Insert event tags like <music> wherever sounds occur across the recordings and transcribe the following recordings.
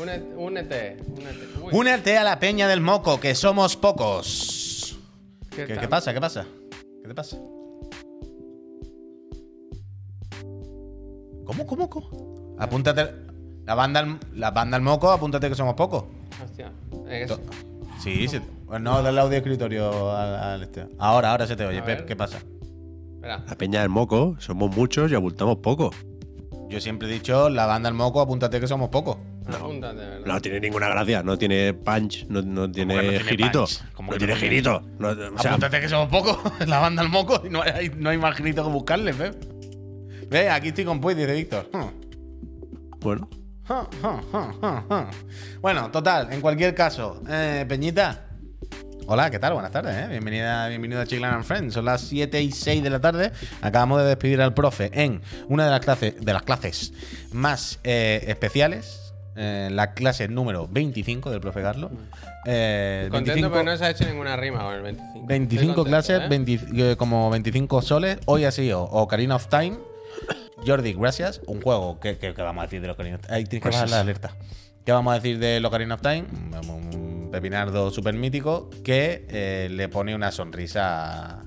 Únete, únete. únete. Uy, Únete a la peña del moco, que somos pocos. ¿qué ¿Qué, tal? qué pasa? ¿Qué pasa? ¿Qué te pasa? ¿Cómo, cómo, cómo? Apúntate. La banda, la banda al moco, apúntate que somos pocos. Hostia. es- Sí, sí. Pues no, dale audio escritorio al, al este. Ahora, ahora se te oye, Pep. ¿qué pasa? Espera. La peña del moco, somos muchos y abultamos poco. Yo siempre he dicho, la banda al moco, apúntate que somos pocos. ¿Verdad? No tiene ninguna gracia, no tiene punch, no, no tiene, no tiene girito. No tiene no girito. No, o sea, apúntate que somos pocos. <laughs> la banda al moco y no hay, no hay más grito que buscarle, Pep. Ve, aquí estoy con Puy, dice Víctor. Hmm. bueno, ja, ja. Bueno, total, en cualquier caso, eh, Peñita. Hola, ¿qué tal? Buenas tardes, ¿eh? Bienvenida, bienvenido a Chiclan and Friends. Son las 7 y 6 de la tarde. Acabamos de despedir al profe en una de las clases, de las clases más eh, especiales. Eh, la clase número 25 del profe Carlos. Eh, Contento 25 porque no se ha hecho ninguna rima con el 25. 25 Estoy contento, clases, ¿eh? 20 eh, como 25 soles. Hoy ha sido Ocarina of Time. Jordi, gracias. Un juego que, que- que vamos a decir de Ocarina of Time. Ahí tienes que Pues bajar la alerta. ¿Qué vamos a decir de Ocarina of Time? Un un pepinardo súper mítico que eh, le pone una sonrisa.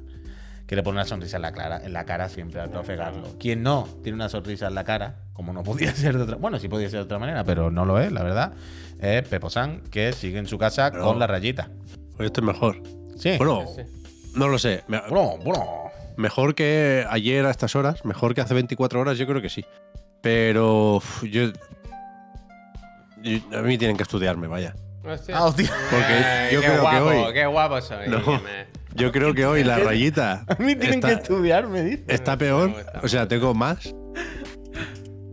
Que le pone una sonrisa en la, clara, en la cara siempre al profe Carlos. Quien no tiene una sonrisa en la cara, como no podía <laughs> ser de otra Bueno, sí podía ser de otra manera, pero no lo es, la verdad. Es Pepo San, que sigue en su casa Pero- con la rayita. hoy estoy mejor. Sí. Bueno, Sí. no lo sé. Me- bueno, bueno. Mejor que ayer a estas horas, mejor que hace 24 horas, yo creo que sí. Pero uf, yo, yo- A mí tienen que estudiarme, vaya. Hostia. Ah, hostia. Porque Eh, yo qué creo que guapo, hoy- Qué guapo soy. No. que Yo creo que hoy la <laughs> rayita A mí tienen está, que estudiar, me dice. está peor. O sea, tengo más.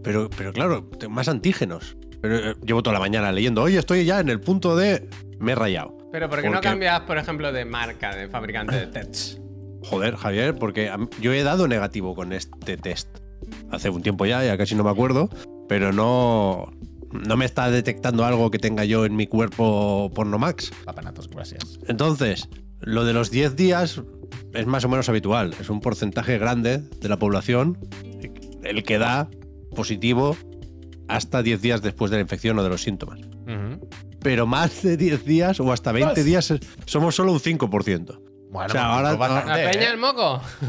Pero, pero claro, tengo más antígenos. Pero eh, llevo toda la mañana leyendo. Oye, estoy ya en el punto de. Me he rayado. Pero ¿por qué no Porque- cambias, por ejemplo, de marca, de fabricante de tests? Joder, Javier, porque yo he dado negativo con este test. Hace un tiempo ya, ya casi no me acuerdo. Pero no. No me está detectando algo que tenga yo en mi cuerpo pornomax. Papanatos, gracias. Entonces, lo de los 10 días es más o menos habitual. Es un porcentaje grande de la población el que da positivo hasta 10 días después de la infección o de los síntomas. Pero más de 10 días o hasta 20 Pues- días es- somos solo un 5%. Bueno, O sea, pues, ahora- pues bastante, ¿La peña el moco?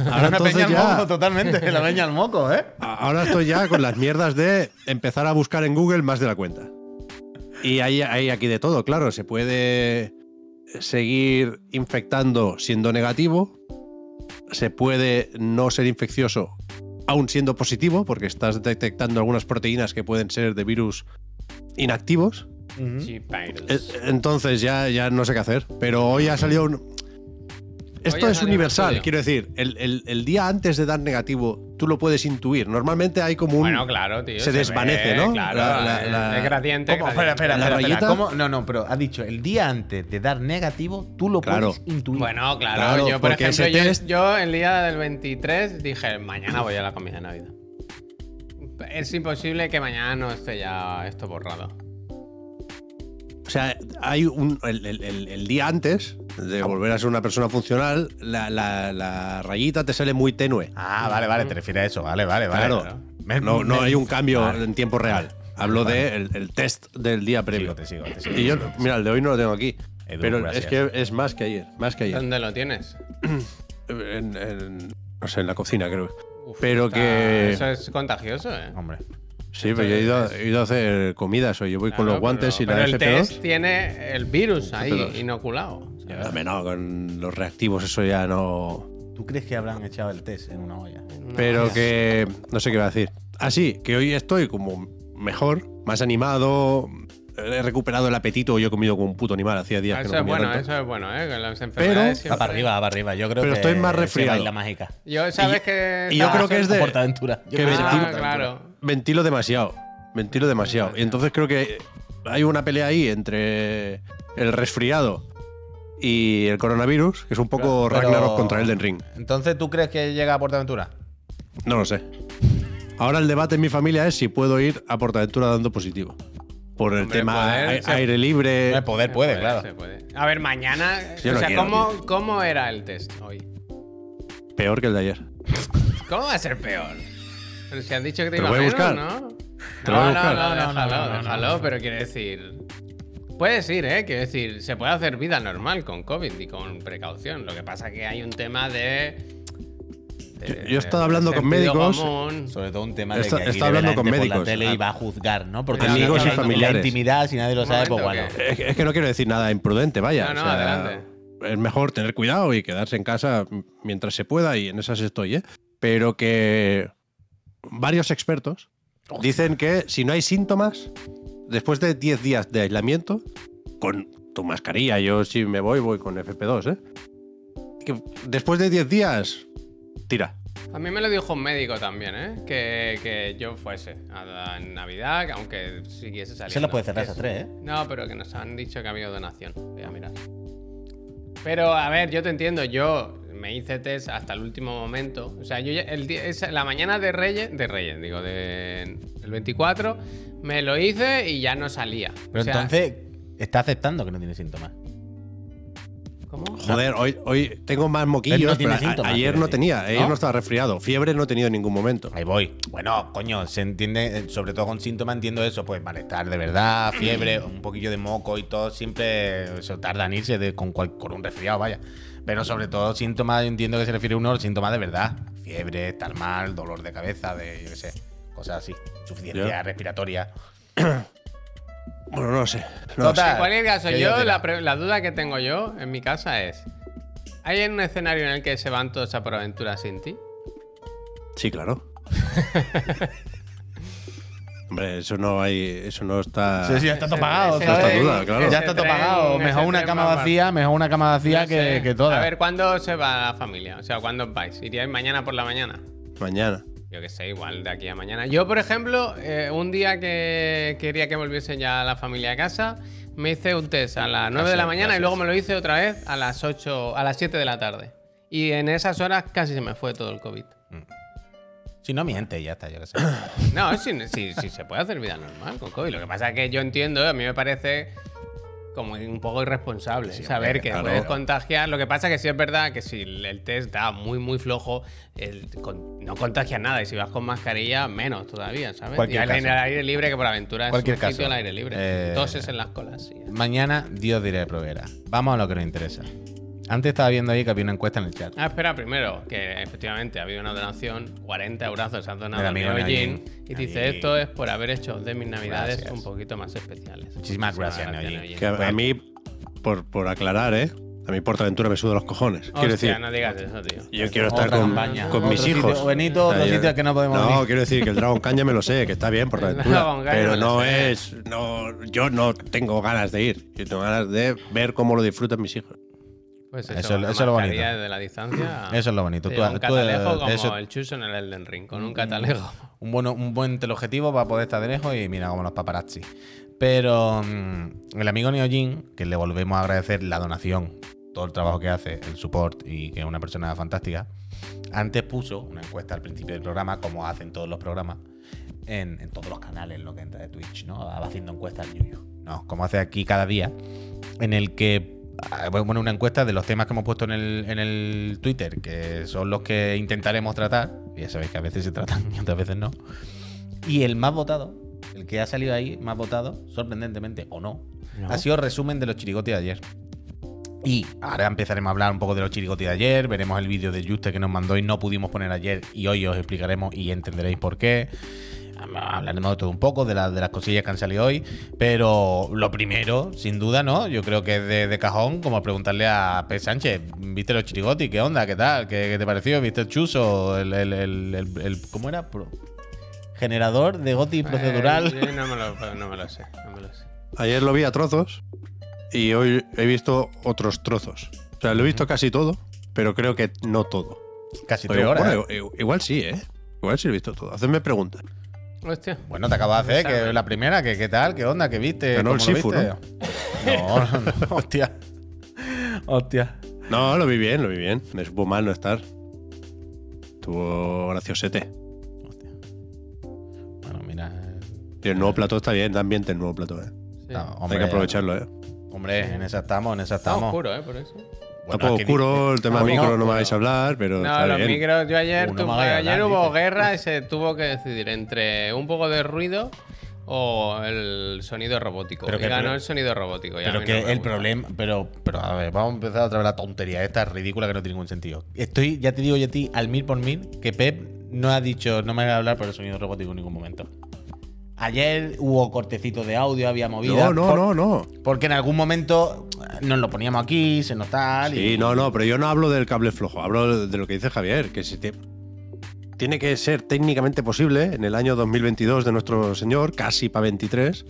Ahora entonces peña al ya- moco, totalmente. La peña al moco, ¿eh? Ahora estoy ya con las mierdas de empezar a buscar en Google más de la cuenta. Y hay, hay aquí de todo, claro. Se puede seguir infectando siendo negativo. Se puede no ser infeccioso aún siendo positivo, porque estás detectando algunas proteínas que pueden ser de virus inactivos. Chipairos. Eh, Entonces ya, ya no sé qué hacer. Pero hoy ha salido un... Esto es universal, estudio. quiero decir, el, el- el día antes de dar negativo, tú lo puedes intuir. Normalmente hay como un... Bueno, claro, tío. se desvanece, ve, ¿no? Claro, La- la- el- la- el gradiente. ¿Cómo? gradiente. Espera, espera, ¿La espera, espera. rayita? ¿Cómo? No, no, pero ha dicho, el día antes de dar negativo, tú lo Claro. puedes intuir. Bueno, claro, Claro, yo por ejemplo, yo, test- yo el día del 23 dije, mañana voy a la comida de Navidad. Es imposible que mañana no esté ya esto borrado. O sea, hay un. El, el- el- el día antes de volver a ser una persona funcional, la, la- la rayita te sale muy tenue. Ah, vale, vale, te refieres a eso. Vale, vale, vale. Claro. Me- No, hay un cambio Vale. en tiempo real. Hablo Vale. de el, el test del día previo. Te sigo, te sigo, te sigo. Y yo, mira, el de hoy no lo tengo aquí. Edu, pero gracias. es que es más que ayer. Más que ayer. ¿Dónde lo tienes? <clears throat> En- en- no sé, en la cocina, creo. Uf, Pero está- que- Eso es contagioso, ¿eh? Hombre. Sí, pero yo he ido, he ido a hacer comidas hoy. Yo voy con los guantes pero, y la pero el FP2. test tiene el virus ahí FP2. inoculado. Dame, no, con los reactivos eso ya no. ¿Tú crees que habrán echado el test en una olla? No, Pero que. No sé qué va a decir. Ah, sí, que hoy estoy como mejor, más animado. He recuperado el apetito. Yo he comido como un puto animal. Hacía días que Eso no es comía bueno, tanto. eso es bueno, ¿eh? Que las enfermedades Va siempre- para arriba, va para arriba. Yo creo Pero que estoy más resfriado. baila mágica. Yo sabes que. y yo estaba creo que es de- Portaventura. Yo que que Ah, ventilo- claro. Ventilo demasiado. Ventilo demasiado. Y entonces creo que hay una pelea ahí entre el resfriado y el coronavirus, que es un poco Pero- Ragnarok contra Elden Ring. Entonces, ¿tú crees que llega a Portaventura? No lo sé. Ahora el debate en mi familia es si puedo ir a Portaventura dando positivo. Por el Hombre, tema poder, aire libre. El poder puede, claro. se puede. A ver, mañana. Yo o no sea, quiero, ¿cómo, tío. ¿cómo era el test hoy? Peor que el de ayer. ¿Cómo va a ser peor? Pero si han dicho que te Te lo iba voy a menos, buscar. ¿no? Te lo voy a No, no, buscar. no, No, no, déjalo, no, no, no, déjalo, no. pero quiero decir. Puedes ir, ¿eh? Quiero decir, se puede hacer vida normal con COVID y con precaución. Lo que pasa que hay un tema de. De- Yo- yo he estado hablando con médicos. común. Sobre todo un tema de Está- que aquí está hablando con gente por la médicos. tele y va a juzgar, ¿no? Porque Amigos si y familiares. intimidad, si nadie lo sabe, pues bueno. Es que, es que no quiero decir nada imprudente, vaya. No, no, o sea, adelante. Es mejor tener cuidado y quedarse en casa mientras se pueda, y en esas estoy, ¿eh? Pero que varios expertos dicen que si no hay síntomas, después de 10 días de aislamiento, con tu mascarilla, yo si me voy, voy con FP2, ¿eh? Que después de 10 días, tira. A mí me lo dijo un médico también, ¿eh? Que, que yo fuese a la Navidad, que aunque siguiese saliendo. Se las puede cerrar esas tres, ¿eh? No, pero que nos han dicho que ha habido donación. Voy a mirar. Pero, a ver, yo te entiendo. Yo me hice test hasta el último momento. O sea, yo ya- el día, esa- la mañana de Reyes, de Reyes, digo, de, el 24, me lo hice y ya no salía. Pero O sea, entonces está aceptando que no tiene síntomas. ¿Cómo? Joder, hoy, hoy tengo más moquillos, no pero a- ayer no tenía, ayer ¿No? no estaba resfriado. Fiebre no he tenido en ningún momento. Ahí voy. Bueno, coño, se entiende, sobre todo con síntomas entiendo eso, pues malestar de verdad, fiebre, <clears throat> un poquillo de moco y todo, siempre eso tarda en irse de- con, cual- con un resfriado, vaya. Pero sobre todo síntomas, entiendo que se refiere uno a los síntomas de verdad. Fiebre, estar mal, dolor de cabeza, de, yo qué sé, cosas así, insuficiencia Ya. respiratoria. <clears throat> Bueno, no lo sé. no lo Total. sé. En cualquier caso, yo la, la duda que tengo yo en mi casa es: ¿hay un escenario en el que se van todos a por aventura sin ti? Sí, claro. <laughs> Hombre, eso no hay, eso no está. Sí, sí, ya está todo pagado, ese ¿sabes? tren- duda, claro. Ya está todo pagado. Mejor una cama va- vacía, mejor una cama vacía No que, sé. que toda. A ver, ¿cuándo se va la familia? O sea, ¿cuándo vais? ¿Iríais mañana por la mañana? Mañana. Yo que sé, igual de aquí a mañana. Yo, por ejemplo, eh, un día que quería que volviese ya la familia a casa, me hice un test a las 9 de la Gracias, mañana y luego me lo hice otra vez a las 8, a las 7 de la tarde. Y en esas horas casi se me fue todo el COVID. Si no miente, ya está, yo qué sé. <coughs> No, sí, sí, sí se puede hacer vida normal con COVID. Lo que pasa es que yo entiendo, a mí me parece como un poco irresponsable Sí, saber que claro. puedes contagiar. Lo que pasa es que sí es verdad que si el test da muy, muy flojo, el- con- no contagias nada. Y si vas con mascarilla, menos todavía, ¿sabes? Cualquier y al, caso. al aire libre, que por aventura es Cualquier un caso. sitio al aire libre. Eh, Toses en las colas. sí. Mañana, Dios diré de provera. Vamos a lo que nos interesa. Antes estaba viendo ahí que había una encuesta en el chat. Ah, espera, primero, que efectivamente ha habido una donación, 40 eurazos han donado Del a amigo Neojin. y dice, esto es por haber hecho de mis navidades Gracias. un poquito más especiales. Muchísimas gracias, Neojin. Que a, a mí, por, por aclarar, ¿eh? A mí Portaventura me suda los cojones. Quiero Hostia, decir, no digas eso, tío. yo quiero estar Otra con, con mis Otro hijos. sitio- Benito, otro sitio que no podemos No, ir. quiero decir que el Dragon Caña me lo sé, que está bien Portaventura. Pero no es. No, yo no tengo ganas de ir. Yo tengo ganas de ver cómo lo disfrutan mis hijos. Pues Eso- eso, eso la es lo bonito. desde la distancia. Eso es lo bonito. Sí, Tú- un tú- catalejo como eso- el chuso en el Elden Ring, con un catalejo. Un, bueno, un buen teleobjetivo para poder estar de lejos y mira como los paparazzi. Pero mm, el amigo Neojin, que le volvemos a agradecer la donación, todo el trabajo que hace, el support y que es una persona fantástica, antes puso una encuesta al principio del programa, como hacen todos los programas, en, en todos los canales, en lo que entra de Twitch, ¿no? Va haciendo encuestas al yuyu. No, como hace aquí cada día, en el que ah, bueno, una encuesta de los temas que hemos puesto en el, en el Twitter, que son los que intentaremos tratar. Ya sabéis que a veces se tratan y otras veces no. Y el más votado, el que ha salido ahí más votado, sorprendentemente o no, No. ha sido resumen de los chirigotes de ayer. Y ahora empezaremos a hablar un poco de los chirigotes de ayer, veremos el vídeo de Juste que nos mandó y no pudimos poner ayer y hoy os explicaremos y entenderéis por qué. Hablaremos de todo un poco, de, la- de las cosillas que han salido hoy, pero lo primero, sin duda, ¿no? Yo creo que es de, de cajón, como preguntarle a P. Sánchez, ¿viste los chirigotis? ¿Qué onda? ¿Qué tal? ¿Qué, qué te pareció? ¿Viste el chuso? El, el- el- el- el- ¿Cómo era? Pro- Generador de goti procedural. Eh, no, me lo, no me lo sé, no me lo sé. Ayer lo vi a trozos y hoy he visto otros trozos. O sea, lo he visto casi todo, pero creo que no todo. Casi horas. bueno, ¿eh? i- igual sí, ¿eh? Igual sí lo he visto todo. Hacedme preguntas. Hostia. Bueno, te acabo de hacer, que la primera, que qué tal, qué onda, qué viste. Ganó el ¿Cómo lo Sifu, viste? ¿no? No, no, <laughs> hostia. Hostia. No, lo vi bien, lo vi bien. Me supo mal no estar. Estuvo graciosete. Hostia. Bueno, mira. Y el nuevo plató está bien, da ambiente el nuevo plató, ¿eh? Sí. no, Hay hombre, que aprovecharlo, ¿eh? Hombre, en esa estamos, en esa Está estamos. oscuro, ¿eh? Por eso. Bueno, Está un poco es que oscuro, el tema no, micro no, no, me vais a hablar, pero No, está los bien. micros, yo ayer, Uno tuve- ayer hablar, hubo dice. guerra y <laughs> se tuvo que decidir entre un poco de ruido o el sonido robótico. Pero y que- ganó pero- el sonido robótico. y a Pero que el gusta. problema. Pero, pero a ver, vamos a empezar otra vez la tontería esta ridícula que no tiene ningún sentido. Estoy, ya te digo yo a ti, al mil por mil, que Pep no ha dicho, no me voy a hablar por el sonido robótico en ningún momento. Ayer hubo cortecitos de audio, había movida. No, no, por- no, no. Porque en algún momento nos lo poníamos aquí, se nos tal. Sí, y- no, no, pero yo no hablo del cable flojo, hablo de lo que dice Javier, que si te- tiene que ser técnicamente posible en el año 2022 de nuestro señor, casi para 23,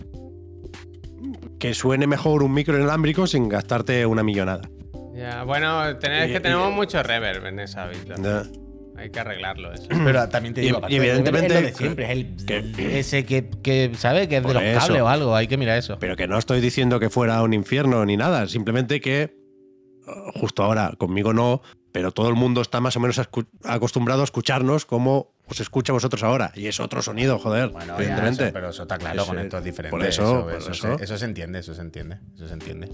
que suene mejor un micro inalámbrico sin gastarte una millonada. Ya, bueno, tener- es Y- que y- tenemos mucho reverb en esa habitación. Hay que arreglarlo eso. <clears throat> Pero también te Y- digo, y del evidentemente reverb, es lo de que- siempre, es el que- ese que, que sabe que es de los eso. cables o algo, hay que mirar eso. Pero que no estoy diciendo que fuera un infierno ni nada, simplemente que uh, justo ahora, conmigo no, pero todo el mundo está más o menos acostumbrado a escucharnos como os escucha a vosotros ahora. Y es otro sonido, joder, Bueno, ya, evidentemente. eso- pero eso está claro, Eso- con esto es diferente. por eso, eso, por eso eso. Se, eso se entiende, eso se entiende, eso se entiende.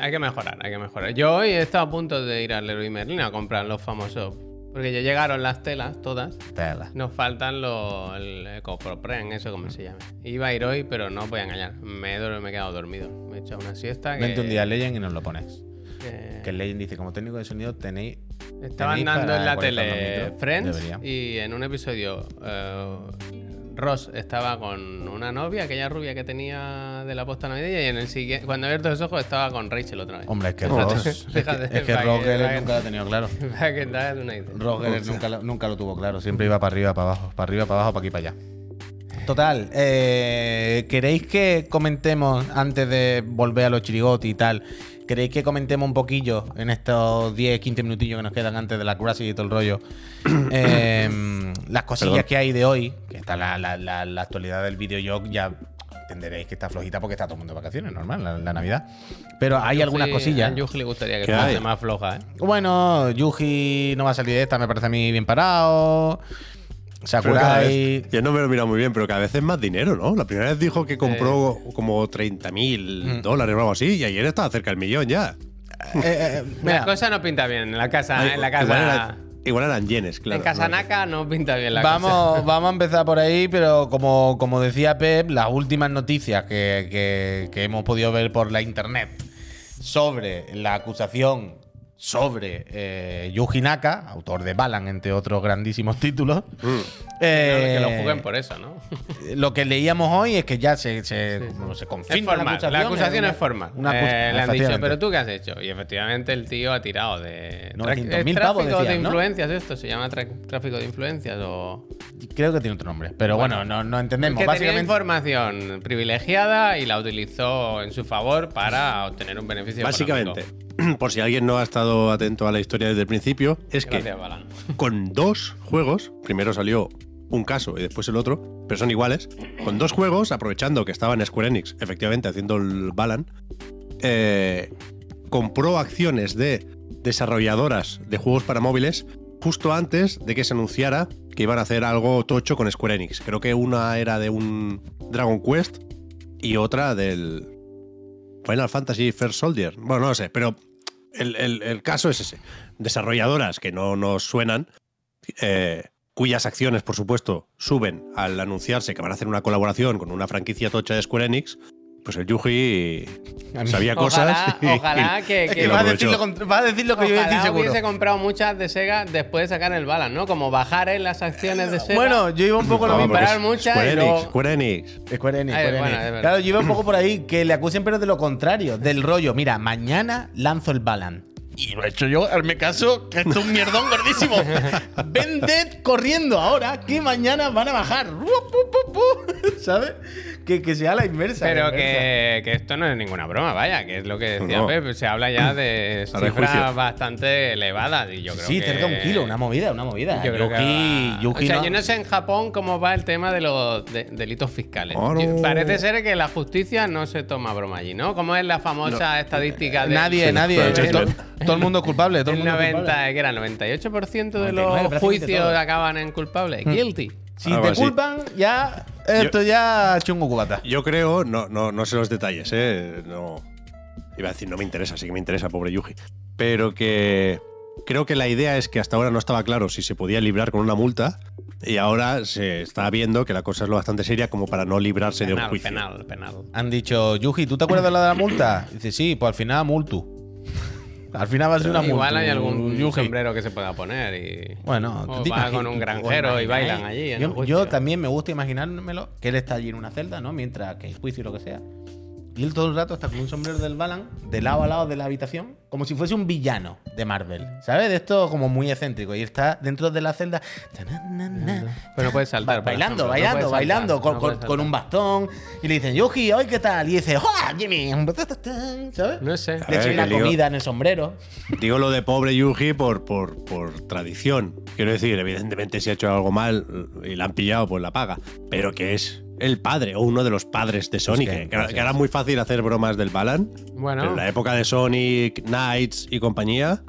Hay que mejorar, hay que mejorar. Yo hoy he estado a punto de ir al Leroy Merlin a comprar los famosos. Porque ya llegaron las telas, todas. Tela. Nos faltan los. el EcoProPren, eso como se llama. Iba a ir hoy, pero no voy a engañar. Me, he dor- me he quedado dormido. Me he echado una siesta. Que, Vente un día a Legend y nos lo pones. que- Que Legend dice, como técnico de sonido tenéis... Estaban tenéis dando para en la tele. Friends Debería. y en un episodio eh, Ross estaba con una novia, aquella rubia que tenía de la posta navideña, y en el siguiente, cuando he abierto los ojos, estaba con Rachel otra vez. Hombre, es que <laughs> Ross... es que, es que que- nunca lo ha tenido claro. <laughs> Geller nunca, lo- nunca lo tuvo claro. Siempre iba para arriba, para abajo, para arriba, para abajo, para aquí, para allá. Total, eh, ¿queréis que comentemos, antes de volver a los chirigotis y tal, ¿queréis que comentemos un poquillo en estos 10, 15 minutillos que nos quedan antes de la Crazy y todo el rollo? <coughs> eh, las cosillas Perdón. que hay de hoy, está la, la- la- la actualidad del videojuego, ya entenderéis que está flojita porque está todo el mundo de vacaciones, normal, la, la Navidad. Pero hay algunas Sí, cosillas. A Yuji le gustaría que ¿Qué fuese más floja, ¿eh? Bueno, Yuji no va a salir de esta, me parece a mí bien parado. Sakurai. vez- yo no me lo he mirado muy bien, pero cada vez es más dinero, ¿no? La primera vez dijo que compró como 30 mil Mm. dólares o algo así, y ayer estaba cerca del millón ya. Eh, eh, mira, La cosa no pinta bien en la casa. en la casa. Igual, era- igual eran yenes, claro. en casa ¿no? Pinta bien la cosa. vamos, <laughs> vamos a empezar por ahí, pero como, como decía Pep, las últimas noticias que, que- que hemos podido ver por la internet sobre la acusación sobre eh, Yuji Naka, autor de Balan, entre otros grandísimos títulos. Que lo eh, juzguen por eso, ¿no? <laughs> Lo que leíamos hoy es que ya se, se, no se Es confirma formal. La acusación es formal. Una Eh, le han dicho, efectivamente. pero tú qué has hecho. Y efectivamente el tío ha tirado de. 900.000 ¿Es pavos, tráfico de decían, ¿no? influencias esto? ¿Se llama tráfico de influencias o.? Creo que tiene otro nombre, pero bueno, no, no entendemos. que tenía Básicamente, información privilegiada y la utilizó en su favor para obtener un beneficio Básicamente, económico. por si alguien no ha estado atento a la historia desde el principio, es que Balan. <laughs> con dos juegos, primero salió un caso y después el otro, pero son iguales, con dos juegos, aprovechando que estaban Square Enix, efectivamente, haciendo el Balan, eh, compró acciones de desarrolladoras de juegos para móviles justo antes de que se anunciara que iban a hacer algo tocho con Square Enix. Creo que una era de un Dragon Quest y otra del Final Fantasy First Soldier. Bueno, no lo sé, pero el, el- el caso es ese. Desarrolladoras que no nos suenan, eh, cuyas acciones, por supuesto, suben al anunciarse que van a hacer una colaboración con una franquicia tocha de Square Enix, pues el Yuji sabía cosas. Ojalá, y- ojalá que, Es que que lo va a, decir lo, cont- va a decir lo que yo iba a decir Ojalá seguro. hubiese comprado muchas de Sega después de sacar el Balan, ¿no? Como bajar en las acciones de Sega. Bueno, yo iba un poco lo No, mismo. porque comprar es muchas Square y Enix, luego- Square Enix. Square Enix, Square. Claro, yo iba un poco por ahí que le acusen, pero de lo contrario, del rollo. Mira, mañana lanzo el Balan. Y lo he hecho yo, hazme caso, que esto es un mierdón gordísimo. <laughs> Vended corriendo ahora, que mañana van a bajar. ¿Sabes? Que, que sea la inversa. Pero la inversa. que, que esto no es ninguna broma, vaya, que es lo que decía No. Pep. Se habla ya de cifras bastante elevadas y yo creo Sí, que... cerca de un kilo, una movida, una movida. Yo creo que Yuki- va- Yuki o sea, no- yo no sé en Japón cómo va el tema de los de- delitos fiscales. Oh, no. Parece ser que la justicia no se toma broma allí, ¿no? ¿Cómo es la famosa estadística de Nadie, Sí, nadie. Todo, el mundo es culpable. Todo el el mundo es 90, culpable. que era el 98% de 99, los juicios acaban en culpables. Guilty. Si Algo te así. culpan, ya. Esto ya chungo cubata. Yo creo, no, no, no sé los detalles, ¿eh? No. Iba a decir, no me interesa, sí que me interesa, pobre Yuji. Pero que creo que la idea es que hasta ahora no estaba claro si se podía librar con una multa y ahora se está viendo que la cosa es lo bastante seria como para no librarse de un juicio. penal, penal. Han dicho, Yuji, ¿tú te acuerdas de la de la multa? Dice, sí, pues al final multu. Al final va a ser una multa. Igual hay algún Yuji. sombrero que se pueda poner y. Bueno, O ¿tú te va con un granjero y bailan allí en el Yo, yo también me gusta imaginármelo que él está allí en una celda, ¿no? Mientras que hay juicio y lo que sea. Y él todo el rato está con un sombrero del Balan, de lado a lado de la habitación, como si fuese un villano de Marvel. ¿Sabes? De esto como muy excéntrico. Y está dentro de la celda. Pero no puedes saltar. Bailando, bailando, bailando, saltar, con, no con- puedes con un bastón. Y le dicen, Yuji, ¿hoy qué tal? Y dice, ¡Hola, Jimmy! ¿Sabes? No sé. Le echan lío. comida en el sombrero. Digo lo de pobre Yuji por, por, por tradición. Quiero decir, evidentemente si ha hecho algo mal y la han pillado, pues la paga. Pero que es el padre o uno de los padres de Sonic. que- que, que ahora- sí, que ahora es sí. muy fácil hacer bromas del Balan. Bueno. Pero en la época de Sonic, Knights y compañía,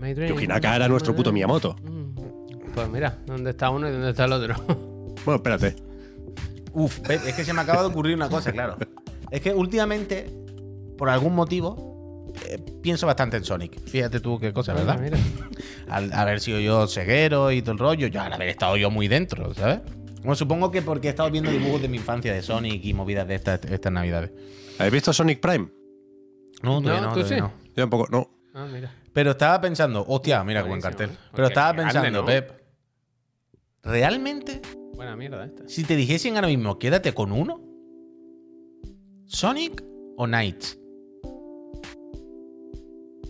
My dream. Yuji Naka era nuestro puto Miyamoto. Mm. Pues mira, ¿dónde está uno y dónde está el otro? <laughs> Bueno, espérate. Uf, es que se me acaba de ocurrir una cosa, claro. Es que últimamente, por algún motivo, eh, pienso bastante en Sonic. Fíjate tú qué cosa, ¿verdad? Mira. <laughs> Al haber sido yo ceguero y todo el rollo, yo al haber estado yo muy dentro, ¿sabes? Bueno, supongo que porque he estado viendo dibujos de mi infancia de Sonic y movidas de estas, estas navidades. ¿Habéis visto Sonic Prime? No, todavía No, no, tú todavía sí. no. Yo tampoco, no. Ah, mira. Pero estaba pensando, hostia, mira qué buen cartel. Qué Pero estaba grande, pensando, ¿no? Pep, ¿realmente Buena mierda esta. Si te dijesen ahora mismo, quédate con uno, ¿Sonic o Knights?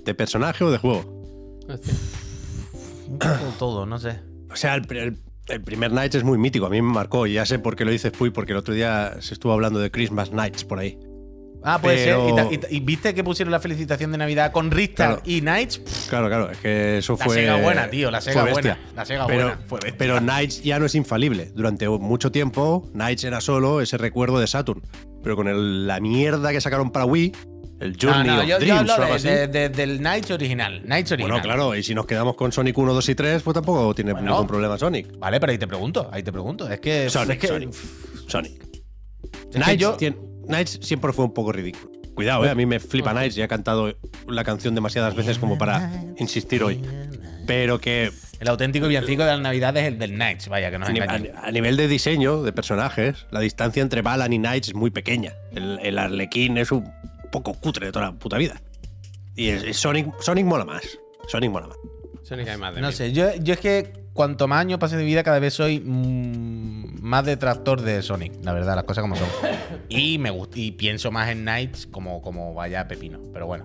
¿De personaje o de juego? Hostia. Un poco todo, no sé. O sea, el, el- el primer Nights es muy mítico. A mí me marcó. Y ya sé por qué lo dices, Puy, porque el otro día se estuvo hablando de Christmas Nights por ahí. Ah, puede Pero- ser. ¿Y, ta- y ta- y viste que pusieron la felicitación de Navidad con Claro. y Knights? Pff, Claro, claro. Es que eso La fue. Sega buena, tío, la Sega buena, la Sega pero, buena, fue. Pero Knights ya no es infalible. Durante mucho tiempo, Knights era solo ese recuerdo de Saturn. Pero con el- la mierda que sacaron para Wii, el no, Journey no, of yo, yo Dreams hablo o algo de- así. de- de- del Knights original. Original. Bueno, claro, y si nos quedamos con Sonic 1, 2 y 3, pues tampoco tiene Bueno. ningún problema Sonic. Vale, pero ahí te pregunto, ahí te pregunto. Es que. Sonic, es que- Sonic. Sonic. que yo- tien- siempre fue un poco ridículo. Cuidado, eh, a mí me flipa Knights y he cantado la canción demasiadas veces como para insistir hoy. Pero que El auténtico villancico de las Navidades es el del Knights, vaya, que nos a, a- nivel de diseño de personajes, la distancia entre Balan y Knights es muy pequeña. El, el Arlequín es un poco cutre de toda la puta vida. Y es- es Sonic, Sonic mola más. Sonic mola más. Sonic hay más de No mil. sé, yo, yo es que cuanto más años pase de vida, cada vez soy mm, más detractor de Sonic, la verdad, las cosas como son. Y me y pienso más en Knights como, como vaya pepino. Pero bueno.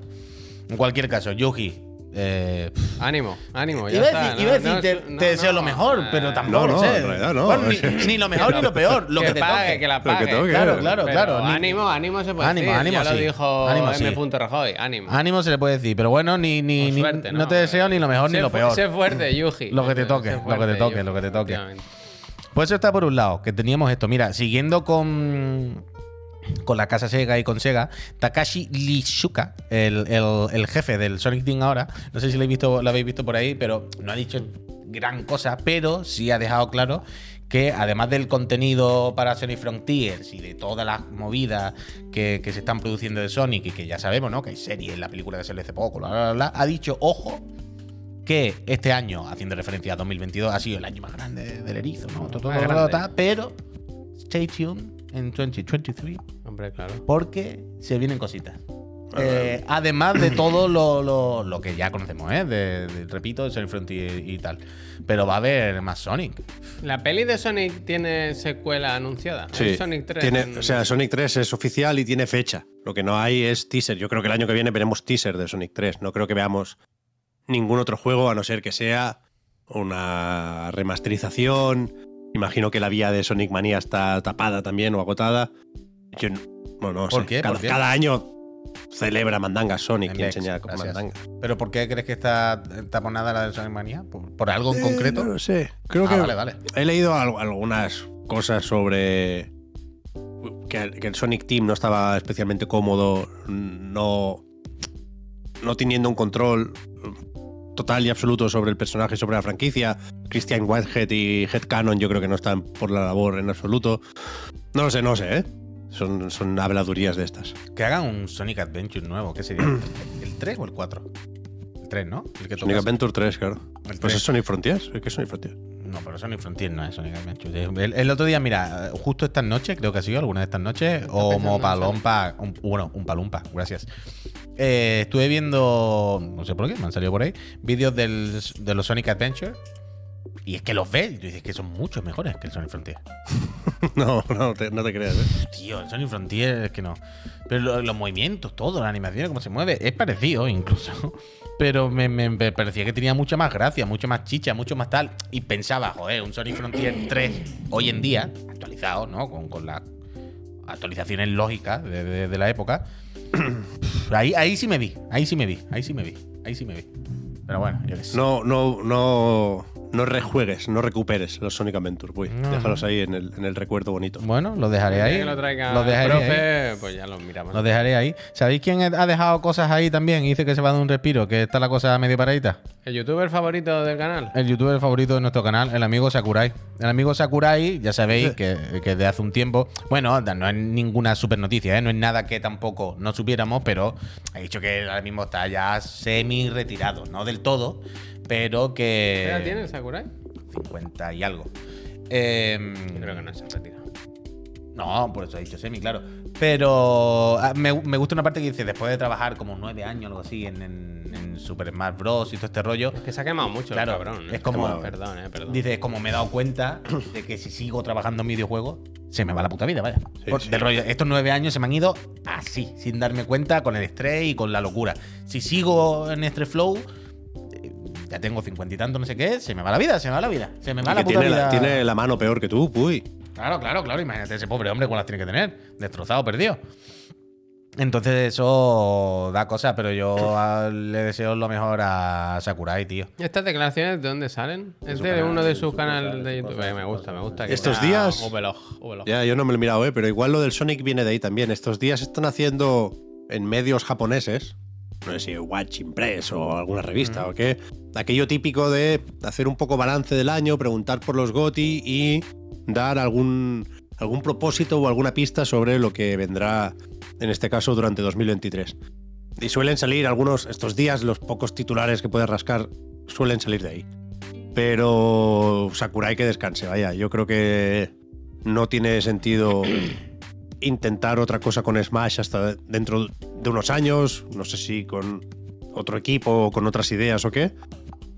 En cualquier caso, Yuji. Eh, Ánimo, ánimo. Ya iba a está, decir, no- iba a decir, no- te, no- te deseo lo mejor, pero tampoco no, sé. en realidad no. Bueno, ni, ni lo mejor ni lo peor, lo que, te pague, toque. que la que pague. toque. Claro, claro, Pero claro. Ni- ánimo, ánimo se puede Ánimo, decir. ánimo, ya lo dijo Ánimo, sí. M. Rajoy. Ánimo. Ánimo se le puede decir, pero bueno, ni, ni, suerte, no te deseo ni lo mejor ni lo peor. Sé fuerte, Yuji. Lo que te toque, lo que te toque, Yuji, lo que te toque. Pues eso está por un lado, que teníamos esto. Mira, siguiendo con, con la casa Sega y con Sega, Takashi Lishuka, el, el- el jefe del Sonic Team ahora, no sé si lo habéis, visto, lo habéis visto por ahí, pero no ha dicho gran cosa, pero sí ha dejado claro que además del contenido para Sonic Frontiers y de todas las movidas que, que se están produciendo de Sonic y que ya sabemos, ¿no? Que hay series, la película que salió hace poco, bla, bla, bla, ha dicho, ojo, que este año, haciendo referencia a 2022, ha sido el año más grande del erizo, ¿no? Todo, todo, pero stay tuned en 2023 Hombre, claro. porque se vienen cositas. Eh, además de todo lo, lo- lo que ya conocemos, ¿eh? De, de- repito, de Sonic Frontier y, y tal. Pero va a haber más Sonic. ¿La peli de Sonic tiene secuela anunciada? Sí. ¿Es Sonic 3. Tiene, en- o sea, Sonic 3 es oficial y tiene fecha. Lo que no hay es teaser. Yo creo que el año que viene veremos teaser de Sonic 3. No creo que veamos ningún otro juego a no ser que sea una remasterización. Imagino que la vía de Sonic Manía está tapada también o agotada. Yo no, no, no ¿Por sé. qué? Cada, ¿Por qué? cada año celebra mandangas Sonic y enseña mandangas. ¿Pero por qué crees que está taponada la de Sonic Mania? ¿Por, por algo en Eh, concreto? No lo sé. Creo Ah, que vale, vale. He leído al- algunas cosas sobre que, que el Sonic Team no estaba especialmente cómodo, no, no teniendo un control total y absoluto sobre el personaje, sobre la franquicia. Christian Whitehead y Headcanon yo creo que no están por la labor en absoluto. No lo sé, no lo sé, ¿eh? Son, son habladurías de estas. Que hagan un Sonic Adventure nuevo. ¿Qué sería? ¿El 3 o el 4? 3, ¿no? El que Sonic. Adventure 3, claro. El Pues 3. es Sonic Frontiers. Que es Sonic Frontiers. No, pero Sonic Frontier no es Sonic Adventure. El, el otro día, mira, justo esta noche, creo que ha sido alguna de estas noches, o un, bueno, un palumpa, gracias. Eh, estuve viendo, no sé por qué, me han salido por ahí, vídeos del- de los Sonic Adventure. Y es que los ves y tú dices que son mucho mejores que el Sonic Frontier. <laughs> No, no te, no te creas, ¿eh? Tío, el Sonic Frontier es que no. Pero lo- los movimientos, todo, la animación, cómo se mueve, es parecido incluso. <laughs> Pero me, me- me parecía que tenía mucha más gracia, mucho más chicha, mucho más tal. Y pensaba, joder, un Sonic Frontier 3 hoy en día, actualizado, ¿no? Con, con las actualizaciones lógicas de, de- de la época. <clears throat> ahí, ahí sí me vi, ahí sí me vi, ahí sí me vi, ahí sí me vi. Pero bueno, yo sé. No, no, no, no rejuegues, no recuperes los Sonic Adventure. No. Déjalos ahí en el, en el recuerdo bonito. Bueno, lo dejaré ahí. que lo traiga Lo el dejaré ahí. profe, pues ya lo miramos. Lo dejaré ahí. ¿Sabéis quién ha dejado cosas ahí también? Y dice que se va a dar un respiro, que está la cosa medio paradita. ¿El youtuber favorito del canal? El youtuber favorito de nuestro canal, el amigo Sakurai. El amigo Sakurai, ya sabéis que, que de hace un tiempo. Bueno, no es ninguna super noticia, ¿eh? no es nada que tampoco no supiéramos, pero ha dicho que ahora mismo está ya semi retirado. No del todo, pero ¿Qué edad que. tiene el Sakurai? 50 y algo. Em, Yo creo que no se ha retirado. no, por eso ha dicho semi, claro. Pero ah, me, me gusta una parte que dice, después de trabajar como nueve años o algo así en, en- en Super Smash Bros. y todo este rollo, Es que se ha quemado mucho Claro, el cabrón. ¿eh? es como- Perdón, eh, perdón. dice, es como me he dado cuenta de que si sigo trabajando en videojuegos, se me va la puta vida, vaya. Sí, Por- sí. Del rollo, estos nueve años se me han ido así, sin darme cuenta, con el estrés y con la locura. Si sigo en este flow, eh, ya tengo cincuenta y tanto, no sé qué, se me va la vida, se me va la vida. Se me va Y la que puta tiene, vida. la, tiene la mano peor que tú, puy. Claro, claro, claro. Imagínate ese pobre hombre cuál las tiene que tener. Destrozado, perdido. Entonces eso da cosas, pero yo a- le deseo lo mejor a Sakurai, tío. ¿Estas declaraciones de dónde salen? Es su de canal, uno de de sus su canales de de YouTube. cosas, Eh, me de gusta, me gusta. que Estos días-. Ya, yo no me lo he mirado, ¿eh? Pero igual lo del Sonic viene de ahí también. Estos días están haciendo en medios japoneses, no sé si Watch Impress o alguna revista o qué, aquello típico de hacer un poco balance del año, preguntar por los GOTI y dar algún, algún propósito o alguna pista sobre lo que vendrá, en este caso, durante 2023. Y suelen salir algunos, estos días, los pocos titulares que puedes rascar suelen salir de ahí. Pero Sakurai que descanse, vaya. Yo creo que no tiene sentido intentar otra cosa con Smash hasta dentro de unos años. No sé si con otro equipo o con otras ideas o qué.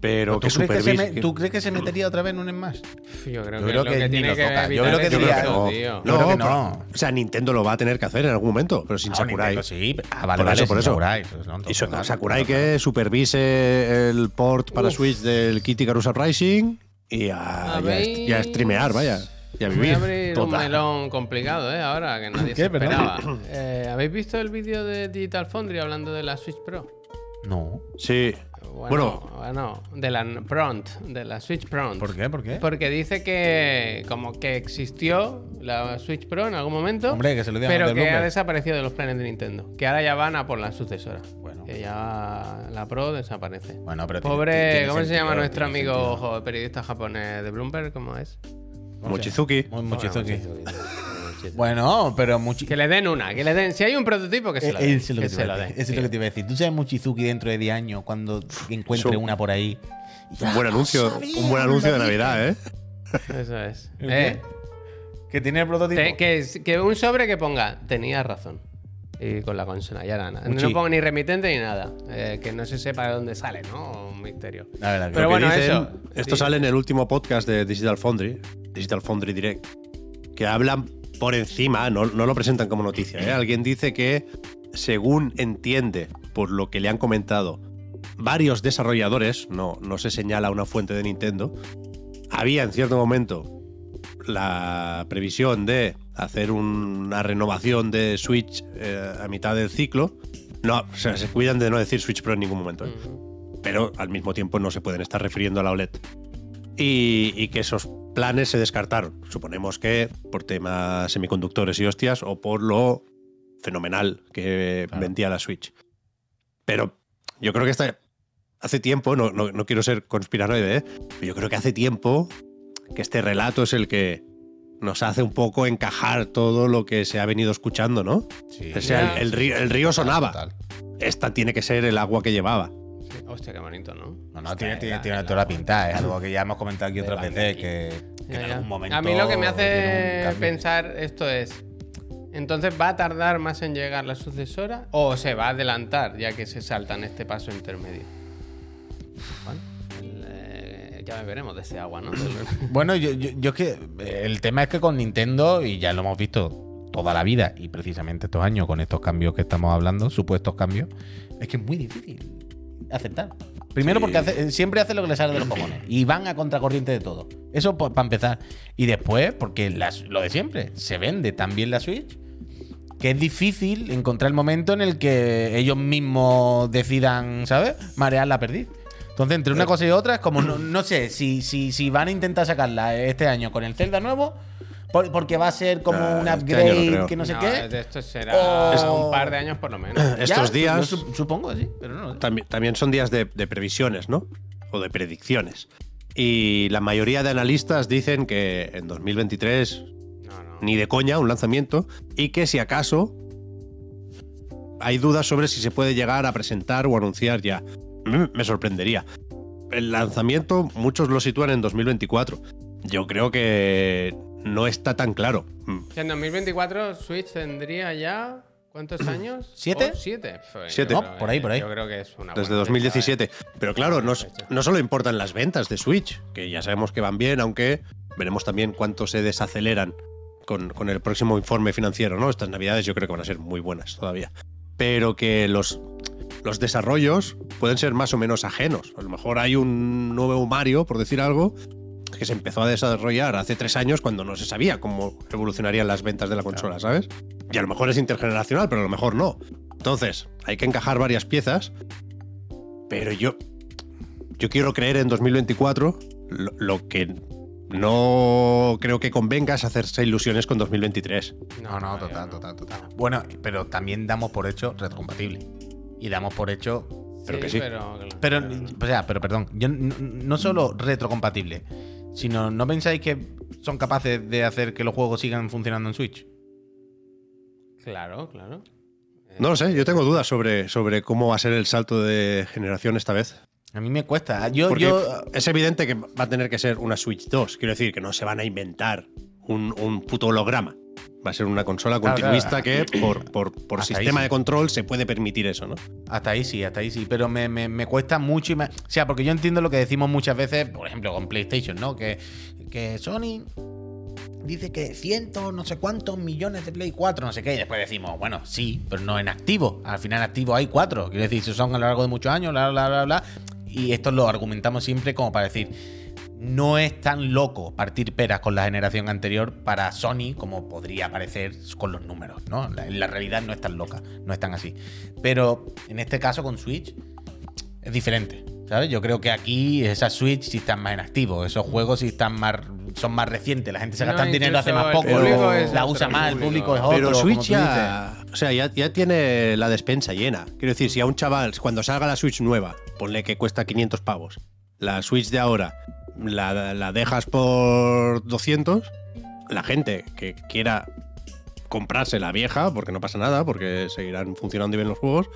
Pero ¿Tú que crees que, se supervise. me- ¿Tú crees que se metería otra vez en un Smash? Yo creo Yo que, creo que tiene lo que toca. Yo creo que diría- eso, no, tío. Yo creo que pero- no. o sea, Nintendo lo va a tener que hacer en algún momento, pero sin Ah, Sakurai. Nintendo sí. Ah, vale, Por vale, eso, por eso. Sakurai. Pues no, Y so- Sakurai que supervise el port para Switch del Kitty Carusa Rising y a, y a, ¿Habéis- y a streamear, vaya. Y a Voy vivir. a abrir un Total. melón complicado, ¿eh? Ahora que nadie ¿Qué? se esperaba. Eh, ¿Habéis visto el vídeo de Digital Foundry hablando de la Switch Pro? No. Sí. Bueno, bueno, de la Pront, de la Switch Pront. ¿Por qué? ¿Por qué? Porque dice que como que existió la Switch Pro en algún momento, Hombre, que se lo digan pero que ha desaparecido de los planes de Nintendo. Que ahora ya van a por la sucesora. Bueno. Que ya la Pro desaparece. Bueno, pero Pobre, tiene ¿cómo se llama nuestro amigo periodista japonés de Bloomberg? ¿Cómo es? Mochizuki. Muy Mochizuki. Bueno, pero Mochi... Que le den una, que le den. Si hay un prototipo, que se Eh, lo den. Eso es lo que, te se iba lo a den. decir. Eso es lo que te iba a decir. Tú sabes Mochizuki dentro de 10 años cuando encuentre Eso- una por ahí. Un buen anuncio, un buen anuncio de Navidad, ¿eh? Eso es. ¿El Eh, Que tiene el prototipo. te- que, que un sobre que ponga, tenía razón. Y con la consola, ya nada. Muchi. No pongo ni remitente ni nada. Eh, que no se sepa de dónde sale, ¿no? Un misterio. La verdad que Pero bueno, dicen- eso. Esto Sí. sale en el último podcast de Digital Foundry, Digital Foundry Direct, que hablan por encima, no, no lo presentan como noticia. ¿eh? Alguien dice que, según entiende por lo que le han comentado varios desarrolladores, no, no se señala una fuente de Nintendo, había en cierto momento la previsión de hacer una renovación de Switch eh, a mitad del ciclo. No, o sea, se cuidan de no decir Switch Pro en ningún momento. ¿eh? Pero al mismo tiempo no se pueden estar refiriendo a la OLED. Y, y que esos planes se descartaron. Suponemos que por temas semiconductores y hostias o por lo fenomenal que Claro. vendía la Switch. Pero yo creo que está, hace tiempo, no, no, no quiero ser conspiranoide, ¿eh? pero yo creo que hace tiempo que este relato es el que nos hace un poco encajar todo lo que se ha venido escuchando, ¿no? Sí. O sea, el, el río, el río sonaba. Esta tiene que ser el agua que llevaba. Hostia, qué bonito, ¿no? No, no, Hostia, tiene, tiene, la- tiene la- toda la pinta. Es algo que ya hemos comentado aquí otras veces que, que Ya, en ya. algún momento. A mí lo que me hace pensar esto es. Entonces, ¿va a tardar más en llegar la sucesora? ¿O se va a adelantar ya que se saltan este paso intermedio? Bueno, el, eh, ya veremos de ese agua, ¿no? <laughs> Bueno, yo, yo, yo es que eh, el tema es que con Nintendo, y ya lo hemos visto toda la vida, y precisamente estos años con estos cambios que estamos hablando, supuestos cambios, es que es muy difícil aceptar. Primero Sí. porque hace- eh, siempre hace lo que le sale de los cojones. Y van a contracorriente de todo. Eso para empezar. Y después, porque las- lo de siempre, se vende también la Switch, que es difícil encontrar el momento en el que ellos mismos decidan, ¿sabes? Marear la perdiz. Entonces, entre una cosa y otra, es como, no, no sé, si, si, si van a intentar sacarla este año con el Zelda nuevo, por- porque va a ser como Ah, un este upgrade no que no sé No, qué. Esto será O- un par de años por lo menos. <clears throat> Ya, Estos días- supongo, sí, pero no. También, también son días de, de previsiones, ¿no? O de predicciones. Y la mayoría de analistas dicen que en 2023 No, no. ni de coña un lanzamiento y que si acaso hay dudas sobre si se puede llegar a presentar o anunciar ya. Mm, Me sorprendería. El lanzamiento muchos lo sitúan en 2024. Yo creo que no está tan claro. Mm, O sea, en 2024 Switch tendría ya. ¿Cuántos años? ¿Siete? Oh, ¿Siete? Siete. por ahí, por ahí. Yo creo que es una Desde buena 2017. fecha, ¿eh? Pero claro, no solo importan las ventas de Switch, que ya sabemos que van bien, aunque veremos también cuánto se desaceleran con, con el próximo informe financiero, ¿no? Estas navidades yo creo que van a ser muy buenas todavía. Pero que los, los desarrollos pueden ser más o menos ajenos. A lo mejor hay un nuevo Mario, por decir algo, que se empezó a desarrollar hace tres años cuando no se sabía cómo evolucionarían las ventas de la consola, ¿sabes? Y a lo mejor es intergeneracional, pero a lo mejor no. Entonces, hay que encajar varias piezas, pero yo, yo quiero creer en 2024 lo, lo que no creo que convenga es hacerse ilusiones con 2023. No, no, yo total, total, total. Bueno, pero también damos por hecho retrocompatible. Y damos por hecho. Pero que sí. Pero, Pero, o sea, pero perdón, yo no, no solo retrocompatible, sino ¿no pensáis que son capaces de hacer que los juegos sigan funcionando en Switch? Claro, claro. No lo sé, yo tengo dudas sobre, sobre cómo va a ser el salto de generación esta vez. A mí me cuesta. Yo, Porque yo es evidente que va a tener que ser una Switch 2. Quiero decir que no se van a inventar un, un puto holograma. Va a ser una consola continuista claro. que por, por, sistema sí. de control se puede permitir eso, ¿no? Hasta ahí sí, hasta ahí sí. Pero me, me- me cuesta mucho. Y me- o sea, porque yo entiendo lo que decimos muchas veces, por ejemplo, con PlayStation, ¿no? Que, que Sony dice que cientos, no sé cuántos millones de Play 4, no sé qué. Y después decimos, bueno, sí, pero no en activo. Al final, activo hay cuatro. Quiero decir, si son a lo largo de muchos años, bla, bla, bla, bla. Y esto lo argumentamos siempre como para decir. No es tan loco partir peras con la generación anterior para Sony como podría parecer con los números, ¿no? La, la realidad no es tan loca, no es tan así. Pero en este caso con Switch es diferente, ¿sabes? Yo creo que aquí esas Switch sí están más en activo, esos juegos sí están más son más recientes, la gente se No, gasta el dinero hace más poco, la usa más, el público. es otro. Pero Switch ya, o sea, ya, ya tiene la despensa llena. Quiero decir, si a un chaval, cuando salga la Switch nueva, ponle que cuesta 500 pavos, la Switch de ahora la, la dejas por 200, la gente que quiera comprarse la vieja, porque no pasa nada, porque seguirán funcionando bien los juegos,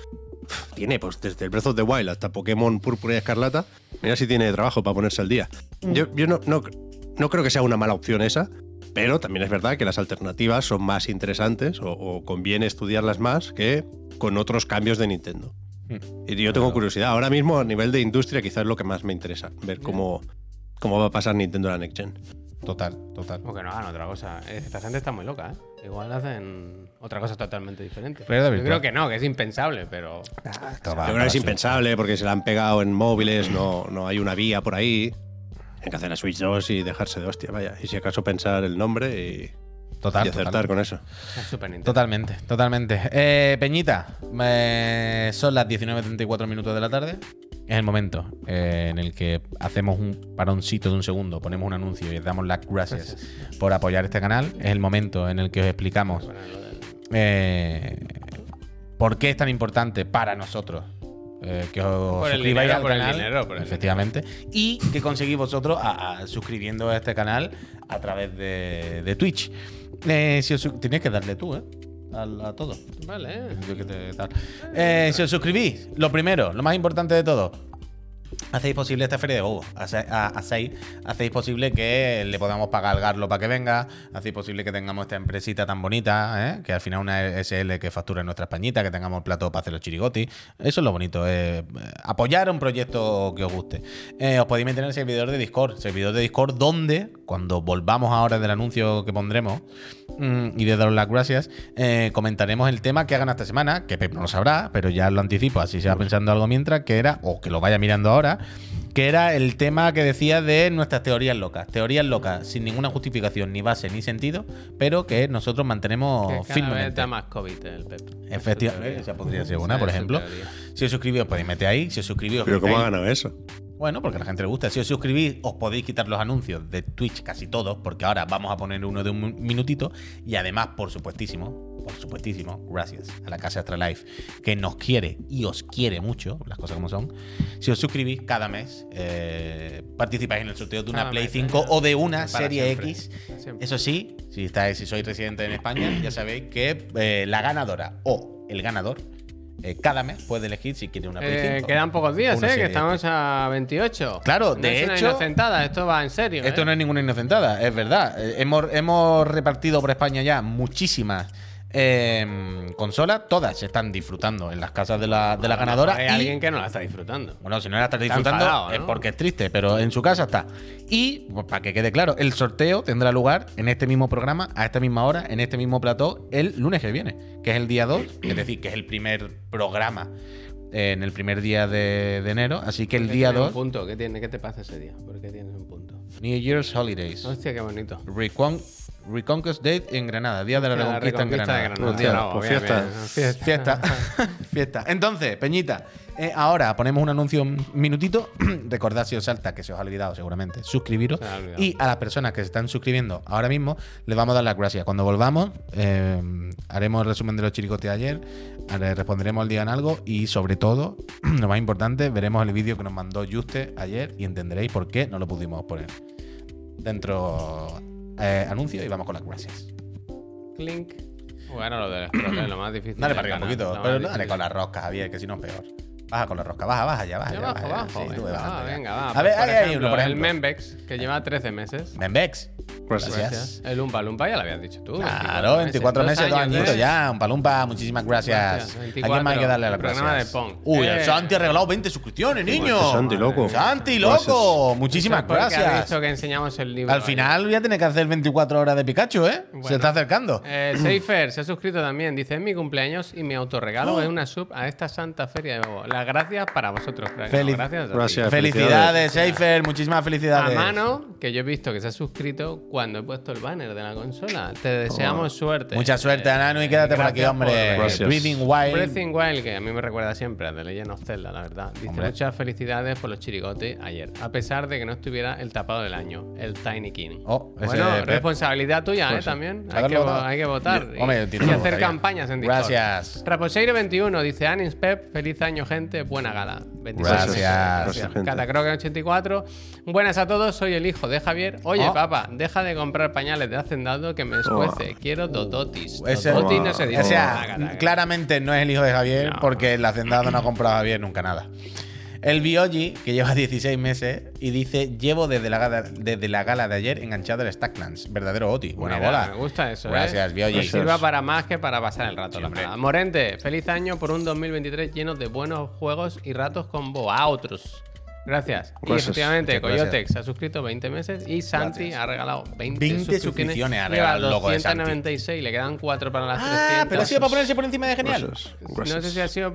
tiene pues desde el Breath of the Wild hasta Pokémon Púrpura y Escarlata, mira si tiene trabajo para ponerse al día. Yo, yo no, no, no creo que sea una mala opción esa, pero también es verdad que las alternativas son más interesantes o, o conviene estudiarlas más que con otros cambios de Nintendo. Hmm. Y yo tengo curiosidad. Ahora mismo, a nivel de industria, quizás es lo que más me interesa. Ver cómo, cómo va a pasar Nintendo la Next Gen. Total, total. O que no hagan otra cosa. Esta gente está muy loca, ¿eh? Igual hacen otra cosa totalmente diferente. Yo creo que no, que es impensable, pero. Va Yo creo que es impensable porque se la han pegado en móviles, no, no hay una vía por ahí. Hay que hacer la Switch 2 y dejarse de hostia, vaya. Y si acaso pensar el nombre y, Total, y acertar total. con eso. Es. Totalmente, totalmente. Eh, Peñita, eh, son las 19.34 minutos de la tarde. Es el momento eh, en el que hacemos un paroncito de un segundo, ponemos un anuncio y os damos las gracias por apoyar este canal. Es el momento en el que os explicamos eh, por qué es tan importante para nosotros eh, que os Por suscribáis dinero, al canal, dinero, efectivamente, y que conseguís vosotros a, a- suscribiendo a este canal a través de, de Twitch. Eh, si os tienes que darle tú, ¿eh? Al- A, todo. Vale. Yo que te- tal. Eh, si os suscribís, lo primero, lo más importante de todo, hacéis posible esta feria de a- Hacéis, hacéis posible que le podamos pagar al Garlo para que venga. Hacéis posible que tengamos esta empresita tan bonita, ¿eh? que al final una SL que factura en nuestra españita, que tengamos el plato para hacer los chirigotis. Eso es lo bonito, eh, apoyar un proyecto que os guste. Eh, os podéis meter en el servidor de Discord. Servidor de Discord donde, cuando volvamos ahora del anuncio que pondremos mm, y de daros las gracias, eh, comentaremos el tema que hagan esta semana, que Pep no lo sabrá, pero ya lo anticipo, así se va pensando algo mientras, que era, o que lo vaya mirando ahora, que era el tema que decía de nuestras teorías locas. Teorías locas sin ninguna justificación, ni base, ni sentido, pero que nosotros mantenemos Que cada vez firmemente. da más COVID el Pep. Efectivamente, esa podría ser una, por ejemplo. Si os suscribís, podéis meter ahí. Si os suscribís, Pero ¿cómo ha ganado eso? Bueno, porque a la gente le gusta. Si os suscribís, os podéis quitar los anuncios de Twitch casi todos, porque ahora vamos a poner uno de un minutito. Y además, por supuestísimo, por supuestísimo, gracias a la Casa Astralife, que nos quiere y os quiere mucho, las cosas como son. Si os suscribís cada mes, eh, participáis en el sorteo de una Cada Play mes, 5 eh, o de una Serie siempre. X. Siempre. Eso sí, si, estáis, si sois residente en España, ya sabéis que eh, la ganadora o el ganador eh, cada mes puede elegir si quiere una Play Eh, 5. quedan pocos días, Una ¿eh? Que estamos a 28. Claro, No de es una hecho- inocentada, esto va en serio. Esto ¿eh? no es ninguna inocentada, es verdad. Eh, hemos, hemos repartido por España ya muchísimas eh, consolas, todas se están disfrutando en las casas de la, de la ganadora. Hay y- alguien que no la está disfrutando. Bueno, si no la estás Está disfrutando enfadado, es ¿no? porque es triste, pero en su casa está. Y, pues, para que quede claro, el sorteo tendrá lugar en este mismo programa, a esta misma hora, en este mismo plató, el lunes que viene, que es el día 2, es decir, que es el primer programa eh, en el primer día de, de enero. Así que el ¿Qué día tiene un 2, punto? ¿Qué, tiene, ¿Qué te pasa ese día? ¿Por qué tienes un punto? New Year's Holidays. Hostia, qué bonito. Recon- Reconquest Day en Granada, Día de la, La Reconquista, en Reconquista de Granada. Granada. Hostia, pues fiesta. Fiesta. Fiesta. <laughs> Fiesta. Entonces, Peñita, eh, ahora ponemos un anuncio un minutito. <clears throat> Recordad si os salta, que se os ha olvidado seguramente, suscribiros. Se ha olvidado. Y a las personas que se están suscribiendo ahora mismo, les vamos a dar las gracias. Cuando volvamos, eh, haremos el resumen de los chiricotes de ayer, le responderemos al día en algo y sobre todo, <clears throat> lo más importante, veremos el vídeo que nos mandó Juste ayer y entenderéis por qué no lo pudimos poner. Dentro eh, anuncio y vamos con las gracias. Clink. Bueno, lo del scroll es lo más difícil. Dale para arriba un poquito, lo pero no dale con la rosca, Javier, que si no es peor. Baja con la rosca, baja, baja ya, baja Yo ya. bajo, baja bajo, Sí, venga, ve va, venga, va. A Pues, ver, por ahí hay ejemplo, uno, por El ejemplo. Membex, que lleva 13 meses. Membex. Gracias. Gracias. El Umpa Lumpa ya lo habías dicho tú. Claro, 24 meses, dos añitos ¿eh? ya. Un palumpa, muchísimas gracias. Gracias, ¿A 24, quién más hay que darle las el programa gracias? de Pong. Uy, el Eh. Santi ha regalado 20 suscripciones, niño. Este Santi, loco. Santi, loco. Muchísimas Porque Ha gracias. dicho que enseñamos el libro. Al final voy a tener que hacer 24 horas de Pikachu, ¿eh? Se Bueno. está acercando. Eh, Seifer se ha suscrito también. Dice: Es mi cumpleaños y mi autorregalo es una sub a esta santa feria de Bobo. Las gracias para vosotros. crack. No, gracias. a. Felicidades, Seifer. Muchísimas A felicidades. mano, que yo he visto que se ha suscrito cuando he puesto el banner de la consola. Te deseamos suerte. Mucha suerte, Eh, Ananu, y quédate por aquí, hombre. por-. Breathing Wild. Breathing Wild, que a mí me recuerda siempre a The Legend of Zelda, la verdad. Dice Hombre. muchas felicidades por los chirigotes ayer, a pesar de que no estuviera el tapado del año, el Tiny King. Oh, bueno, responsabilidad tuya, ¿eh? Pues sí. También. Hay que, hay que votar. Yo- y, hacer campañas en Discord. Gracias. Raposeiro21 dice Anis Pep, feliz año, gente, buena gala. 26. Gracias. Gracias, gente. Catacroque84, buenas a todos, soy el hijo de Javier. Oye, Oh. papá, deja de comprar pañales de hacendado que me escuece. Quiero dototis. Ese- Dototis no se dice. O sea, Taca, taca. claramente no es el hijo de Javier No. porque el hacendado no ha comprado a Javier nunca nada. El Biogi, que lleva <laughs> 16 meses, y dice: Llevo desde la gala, desde la gala de ayer enganchado el Stacklands. Verdadero Oti. Buena Mira, bola. Me gusta eso. Gracias, ¿eh? Biogi. Sirva para más que para pasar el rato. la hombre. verdad. Morente, feliz año por un 2023 lleno de buenos juegos y ratos con Boa. Otros. Gracias. Y Gracias. efectivamente. Coyotex se ha suscrito 20 meses y Santi Gracias. ha regalado 20, 20 suscripciones ha Lleva regalado el loco de Santi. 296, le quedan 4 para las 300. Ah, pero ha sido para ponerse por encima de Genial. Gracias. No sé si ha sido.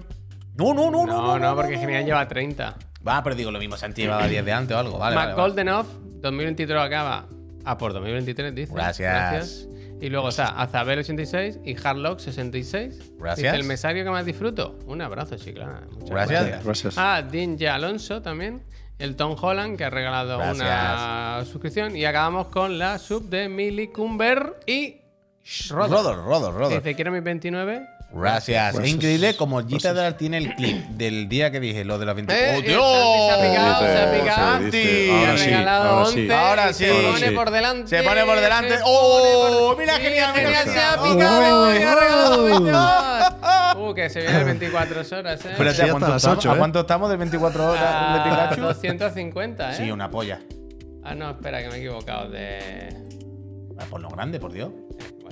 No, no, no, No, no, porque Genial lleva 30. Va, pero digo lo mismo, Santi llevaba 10 de antes o algo. Vale, Mac vale, vale. Goldenov, 2023 acaba. Ah, por 2023 dice. Gracias. Y luego está Azabel86 y Hardlock 66. Gracias. Dice, el mesario que más disfruto. Un abrazo, chiclana. Muchas Gracias. Gracias. Ah, Dinja Alonso también. El Tom Holland, que ha regalado Gracias. una suscripción. Y acabamos con la sub de Millie Cumber y. Rodor. Rodor, Rodor, Rodor. Dice, quiero mis 29. Gracias. Es increíble como Gita Dara tiene el clip <clears throat> del día que dije, lo de las 20. Eh, ¡Oh, eh, Dios! Se ha picado, se ha picado. se ha sí, regalado ahora 11 sí. Ahora sí. Se pone por delante. Se pone por delante. se ¡Oh! Mira, Sí, genial, genial, se ha ¡Oh! picado y ha regalado ¡Oh! 22. Uh, que se viene 24 horas, ¿eh? Espérate, Sí, ¿a, cuánto las estamos? ¿a cuánto estamos de 24 horas de Pikachu? 250, ¿eh? Sí, una polla. Ah, no, espera, que me he equivocado de... Ah, Por lo grande, por Dios.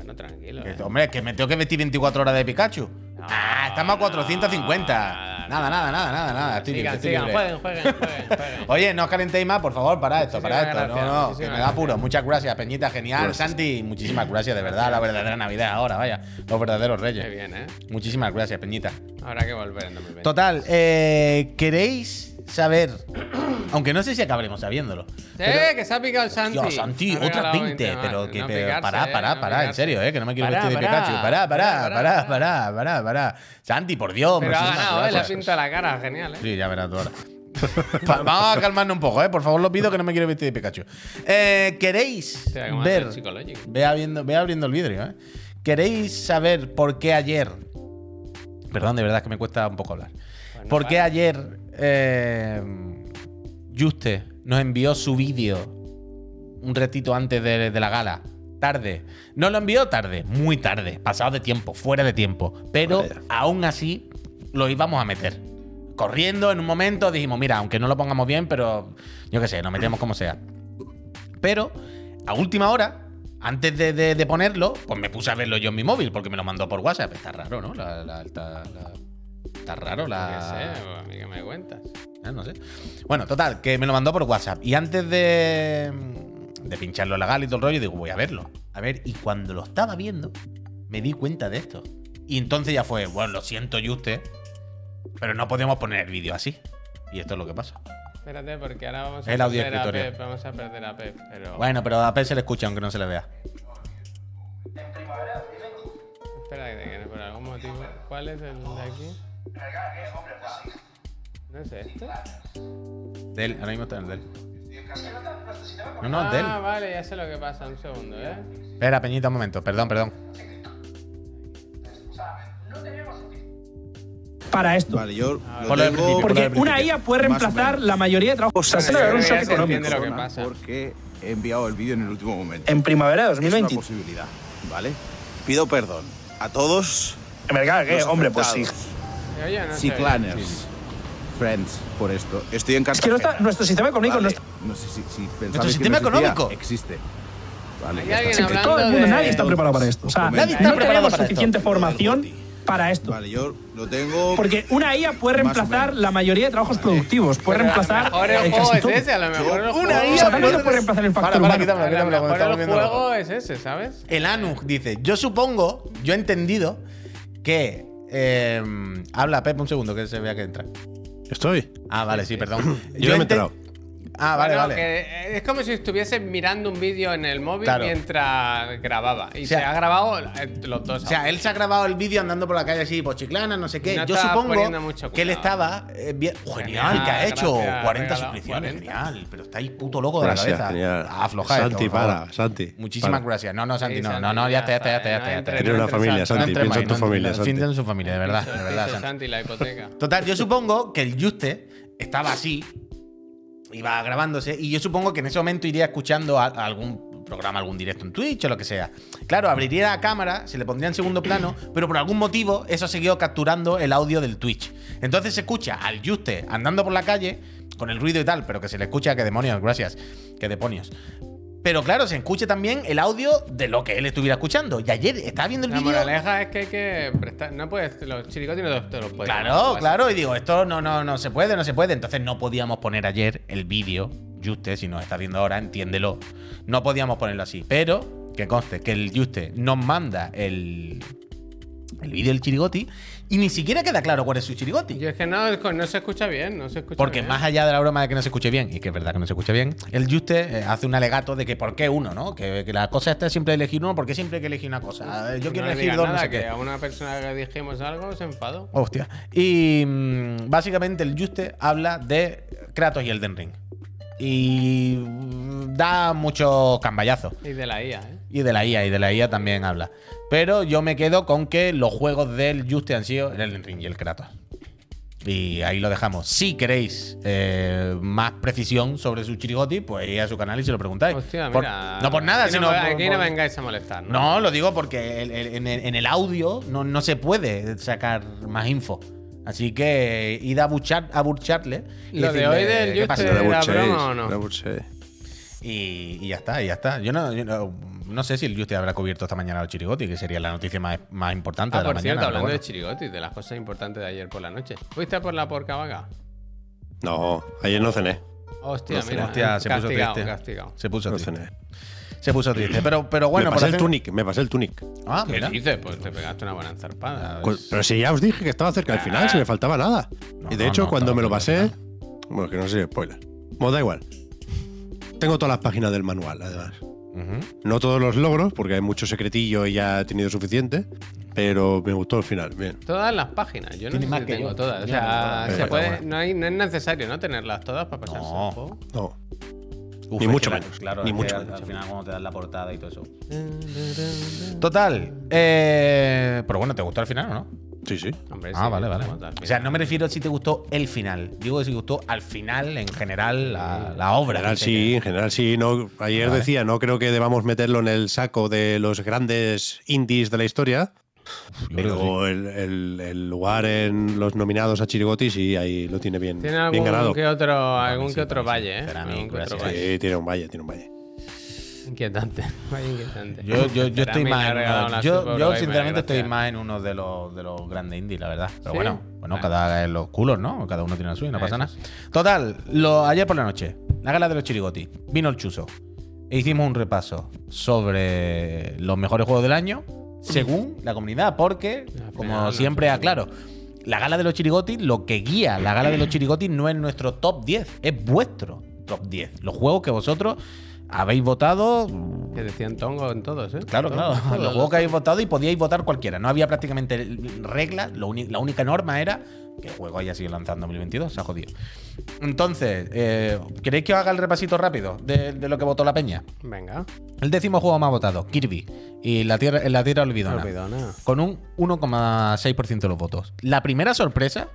Bueno, tranquilo. Que- ¿eh? hombre, que me tengo que vestir 24 horas de Pikachu. ah, estamos a 450. nada, Nada, nada, nada, nada, nada. Estoy libre, Sigan, estoy libre. jueguen, jueguen, jueguen, <laughs> jueguen. Oye, no os calentéis más, por favor, para esto, para esto. Muchísimas no, gracias, no, que me da gracias. puro. Muchas gracias, Peñita, genial. Gracias. Santi, muchísimas gracias, de verdad. La verdadera Navidad ahora, vaya. Los verdaderos Qué reyes. bien, ¿eh? Muchísimas gracias, Peñita. Habrá que volver en 2020. Total, eh, ¿queréis saber? <clears throat> Aunque no sé si acabaremos sabiéndolo. Sí, que se ha picado el Santi. Dios, Santi, otras regalado 20, más. pero que No pero picarse, pará, eh, pará, no pará, en serio, eh, que no me quiero Pará, vestir de pará, Pikachu. Pará, pará, pará, pará, pará, pará. Santi, por Dios, Pero ha ganado, ¿eh? Le pintado la cara, genial, ¿eh? Sí, ya verás tú ahora. Va- Vamos a calmarnos un poco, ¿eh? Por favor, lo pido que no me quiero vestir de Pikachu. Eh, ¿Queréis ver? Ve abriendo, ve abriendo el vidrio, ¿eh? ¿Queréis saber por qué ayer? Perdón, de verdad que me cuesta un poco hablar. Pues no ¿Por qué ayer eh, Juste nos envió su vídeo un ratito antes de, de la gala? Tarde. No lo envió tarde, muy tarde, pasado de tiempo, fuera de tiempo. Pero aún así lo íbamos a meter. Corriendo en un momento dijimos, mira, aunque no lo pongamos bien, pero yo qué sé, nos metemos como sea. Pero a última hora, antes de, de- de ponerlo, pues me puse a verlo yo en mi móvil, porque me lo mandó por WhatsApp. Está raro, ¿no? La- la- está raro Qué la. sé, pues, a mí que me cuentas. Eh, no sé. Bueno, total, que me lo mandó por WhatsApp. Y antes de, de pincharlo legal y todo el rollo, digo, voy a verlo. A ver, y cuando lo estaba viendo, me di cuenta de esto. Y entonces ya fue, bueno, lo siento, Juste, pero no podemos poner el vídeo así. Y esto es lo que pasa. Espérate, porque ahora vamos a El audio perder a. Pep. Vamos a perder a Pep, pero... Bueno, pero a Pep se le escucha aunque no se le vea. Espera, que, que por algún motivo... ¿Cuál es el de aquí? ¿No es este? De él, ahora mismo está en el de él. No, no, es de él. Ah, vale, ya sé lo que pasa. Un segundo, ¿eh? Espera, Peñita, un momento. Perdón, perdón. para esto. Vale, yo Ah, lo tengo Porque una. IA puede reemplazar la mayoría de trabajos. O sea, se un shock económico. lo que pasa. porque he enviado el vídeo en el último momento. En primavera de es una 2020. posibilidad, ¿vale? Pido perdón a todos En verdad, Hombre, pues sí. No sé. Ciclaners, friends, por esto. Estoy en Es que no está, nuestro sistema económico Vale, no está. No sé si, si ¿Nuestro que sistema no existía, económico? Existe. Vale, Hay ya está. Sí, todo el mundo, de- nadie está preparado para esto. O sea, Nadie está no preparado tenemos para suficiente esto. formación para esto. Vale, yo lo tengo. Porque una IA puede reemplazar la mayoría de trabajos productivos. Puede Pero reemplazar A lo mejor el juego es todo. ese, a lo mejor Una. IA O sea, también puede reemplazar el factor Para, para, humano. quítamelo, A lo quítamelo, mejor el juego es ese, ¿sabes? El Anug dice, yo supongo, yo he entendido que... eh, habla, Pep, un segundo, que se vea que entra. Estoy. Ah, vale, sí, perdón. Yo me he ente- enterado. Ah, vale, Bueno, vale. que, eh, es como si estuviese mirando un vídeo en el móvil Claro. mientras grababa. Y O sea, se ha grabado eh, los dos. O sea, él se ha grabado el vídeo andando por la calle así, por chiclana, no sé qué. No Yo supongo mucho que él estaba eh, bien. Genial, Genial, que ha hecho gracias, 40 regalado suscripciones. 40. Genial, pero estáis puto loco de la Gracias, cabeza. genial. Afloja esto, Santi, para, Santi. Muchísimas para. gracias. No, no, Santi, Sí, no, Santi, no, no, ya está, ya está, ya está, ya está. entre- Tiene una familia, Santi. Piensa en tu familia. Piensa en su familia, de verdad, de <laughs> verdad, Santi. Santi, la hipoteca. Total, yo supongo que el Juste estaba así, iba grabándose, y yo supongo que en ese momento iría escuchando a, algún programa, algún directo en Twitch o lo que sea. Claro, abriría la cámara, se le pondría en segundo plano, pero por algún motivo eso siguió capturando el audio del Twitch. Entonces se escucha al Juste andando por la calle, con el ruido y tal, pero que se le escucha, que demonios, gracias, que demonios. Pero claro, se escucha también el audio de lo que él estuviera escuchando. Y ayer estaba viendo el La vídeo. moraleja es que hay que prestar. No puedes. Los chiricotis no te los puedes. Claro, claro, y digo, esto no, no, no se puede, no se puede. Entonces no podíamos poner ayer el vídeo. Juste, si nos está viendo ahora, entiéndelo. No podíamos ponerlo así. Pero, que conste, que el Juste nos manda el, el vídeo del chirigoti y ni siquiera queda claro cuál es su chirigoti. Yo es que no, no se escucha bien, no se escucha Porque bien. más allá de la broma de que no se escuche bien, y que es verdad que no se escucha bien, el Juste eh, hace un alegato de que por qué uno, ¿no? Que, que la cosa está es siempre elegir uno, porque siempre hay que elegir una cosa. Yo quiero no elegir dos, no nada, sé que qué. a una persona que dijimos algo se enfadó. Hostia. Y mm, básicamente el Juste habla de Kratos y Elden Ring. Y da mucho camballazo. Y de la IA, ¿eh? Y de la IA, y de la IA también habla. Pero yo me quedo con que los juegos del Juste han sido el Elden Ring y el Kratos. Y ahí lo dejamos. Si queréis eh, más precisión sobre su chirigoti, pues ir a su canal y se lo preguntáis. Hostia, Por- mira. no por nada, aquí sino. No, aquí por- no vengáis a molestar. ¿no? No, lo digo porque en, el, en el audio no, no se puede sacar más info. Así que id a, buchar, a burcharle. y Lo de hoy del ¿qué pasa? Juste- Double ¿Era chase, broma o no? Y, y ya está, y ya está. Yo no, yo no, no sé si el Juste habrá cubierto esta mañana los chirigoti, que sería la noticia más, más importante Ah, de la por mañana. cierto, hablando bueno. de chirigotis, de las cosas importantes de ayer por la noche. ¿Fuiste por la porca vaga? No, ayer no cené. Hostia, No mira. hostia, se puso castigado, triste. castigado. Se puso No triste. Se puso triste. Pero, pero bueno, me pasé el hacer- tunic, me pasé el tunic. Ah, ¿Qué mira. dices? Pues te pegaste una buena zarpada. Pero si ya os dije que estaba cerca del final, si me faltaba nada. No, y de no, hecho, no, cuando me lo pasé. Bueno, que no sé, spoiler. Bueno, da igual. Tengo todas las páginas del manual, además. No todos los logros, porque hay mucho secretillo y ya he tenido suficiente. Pero me gustó el final, bien. Todas las páginas, yo no Tiene sé más si que tengo yo. todas. O sea, todas. se Pero puede, bueno. no, hay- no es necesario no tenerlas todas para pasarse No. el juego. No. Uf, Ni mucho la- menos, Claro, ni mucho que al, menos. al final cuando te dan la portada y todo eso. Total. eh, pero bueno, ¿te gustó el final o no? Sí, sí. Hombre, Ah, sí, vale, vale. al O sea, final. no me refiero a si te gustó el final. Digo si te gustó al final, en general, la, la obra. En general sí, en general sí. No, ayer Vale. decía, no creo que debamos meterlo en el saco de los grandes indies de la historia. Pero el, el- el lugar en los nominados a Chirigoti sí, ahí lo tiene bien, Tiene bien algún ganado. que otro, algún sí, que otro valle, ¿eh? Para mí, Algún que otro valle. Sí, tiene un valle, tiene un valle. Inquietante, <laughs> inquietante. Yo, yo, yo estoy más en uno, yo, yo sinceramente estoy más en uno de los, de los grandes indies, la verdad. Pero ¿Sí? bueno, bueno, Vale. cada en los culos, ¿no? Cada uno tiene la suya, no pasa Eso nada. Total, lo, ayer por la noche, la gala de los chirigoti, vino el chuso. E hicimos un repaso sobre los mejores juegos del año, según la comunidad, porque, como siempre aclaro, la gala de los chirigotis, lo que guía la gala de los chirigotis no es nuestro top 10, es vuestro top 10. Los juegos que vosotros habéis votado Que decían tongo en todos, ¿eh? Claro, claro. todos. Los juegos que habéis votado y podíais votar cualquiera. No había prácticamente reglas. La única norma era que el juego haya sido lanzado en 2022. Se ha jodido. Entonces, eh, ¿queréis que os haga el repasito rápido de, de lo que votó la peña? Venga, El décimo juego más votado, Kirby. Y la Tierra, la tierra Olvidona. olvidona. Con un 1,6% de los votos. La primera sorpresa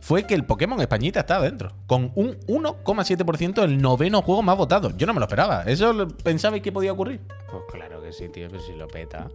fue que el Pokémon Españita estaba dentro. Con un 1,7% el noveno juego más votado. Yo no me lo esperaba. ¿Eso pensabais que podía ocurrir? Pues claro que sí, tío, pero si lo peta.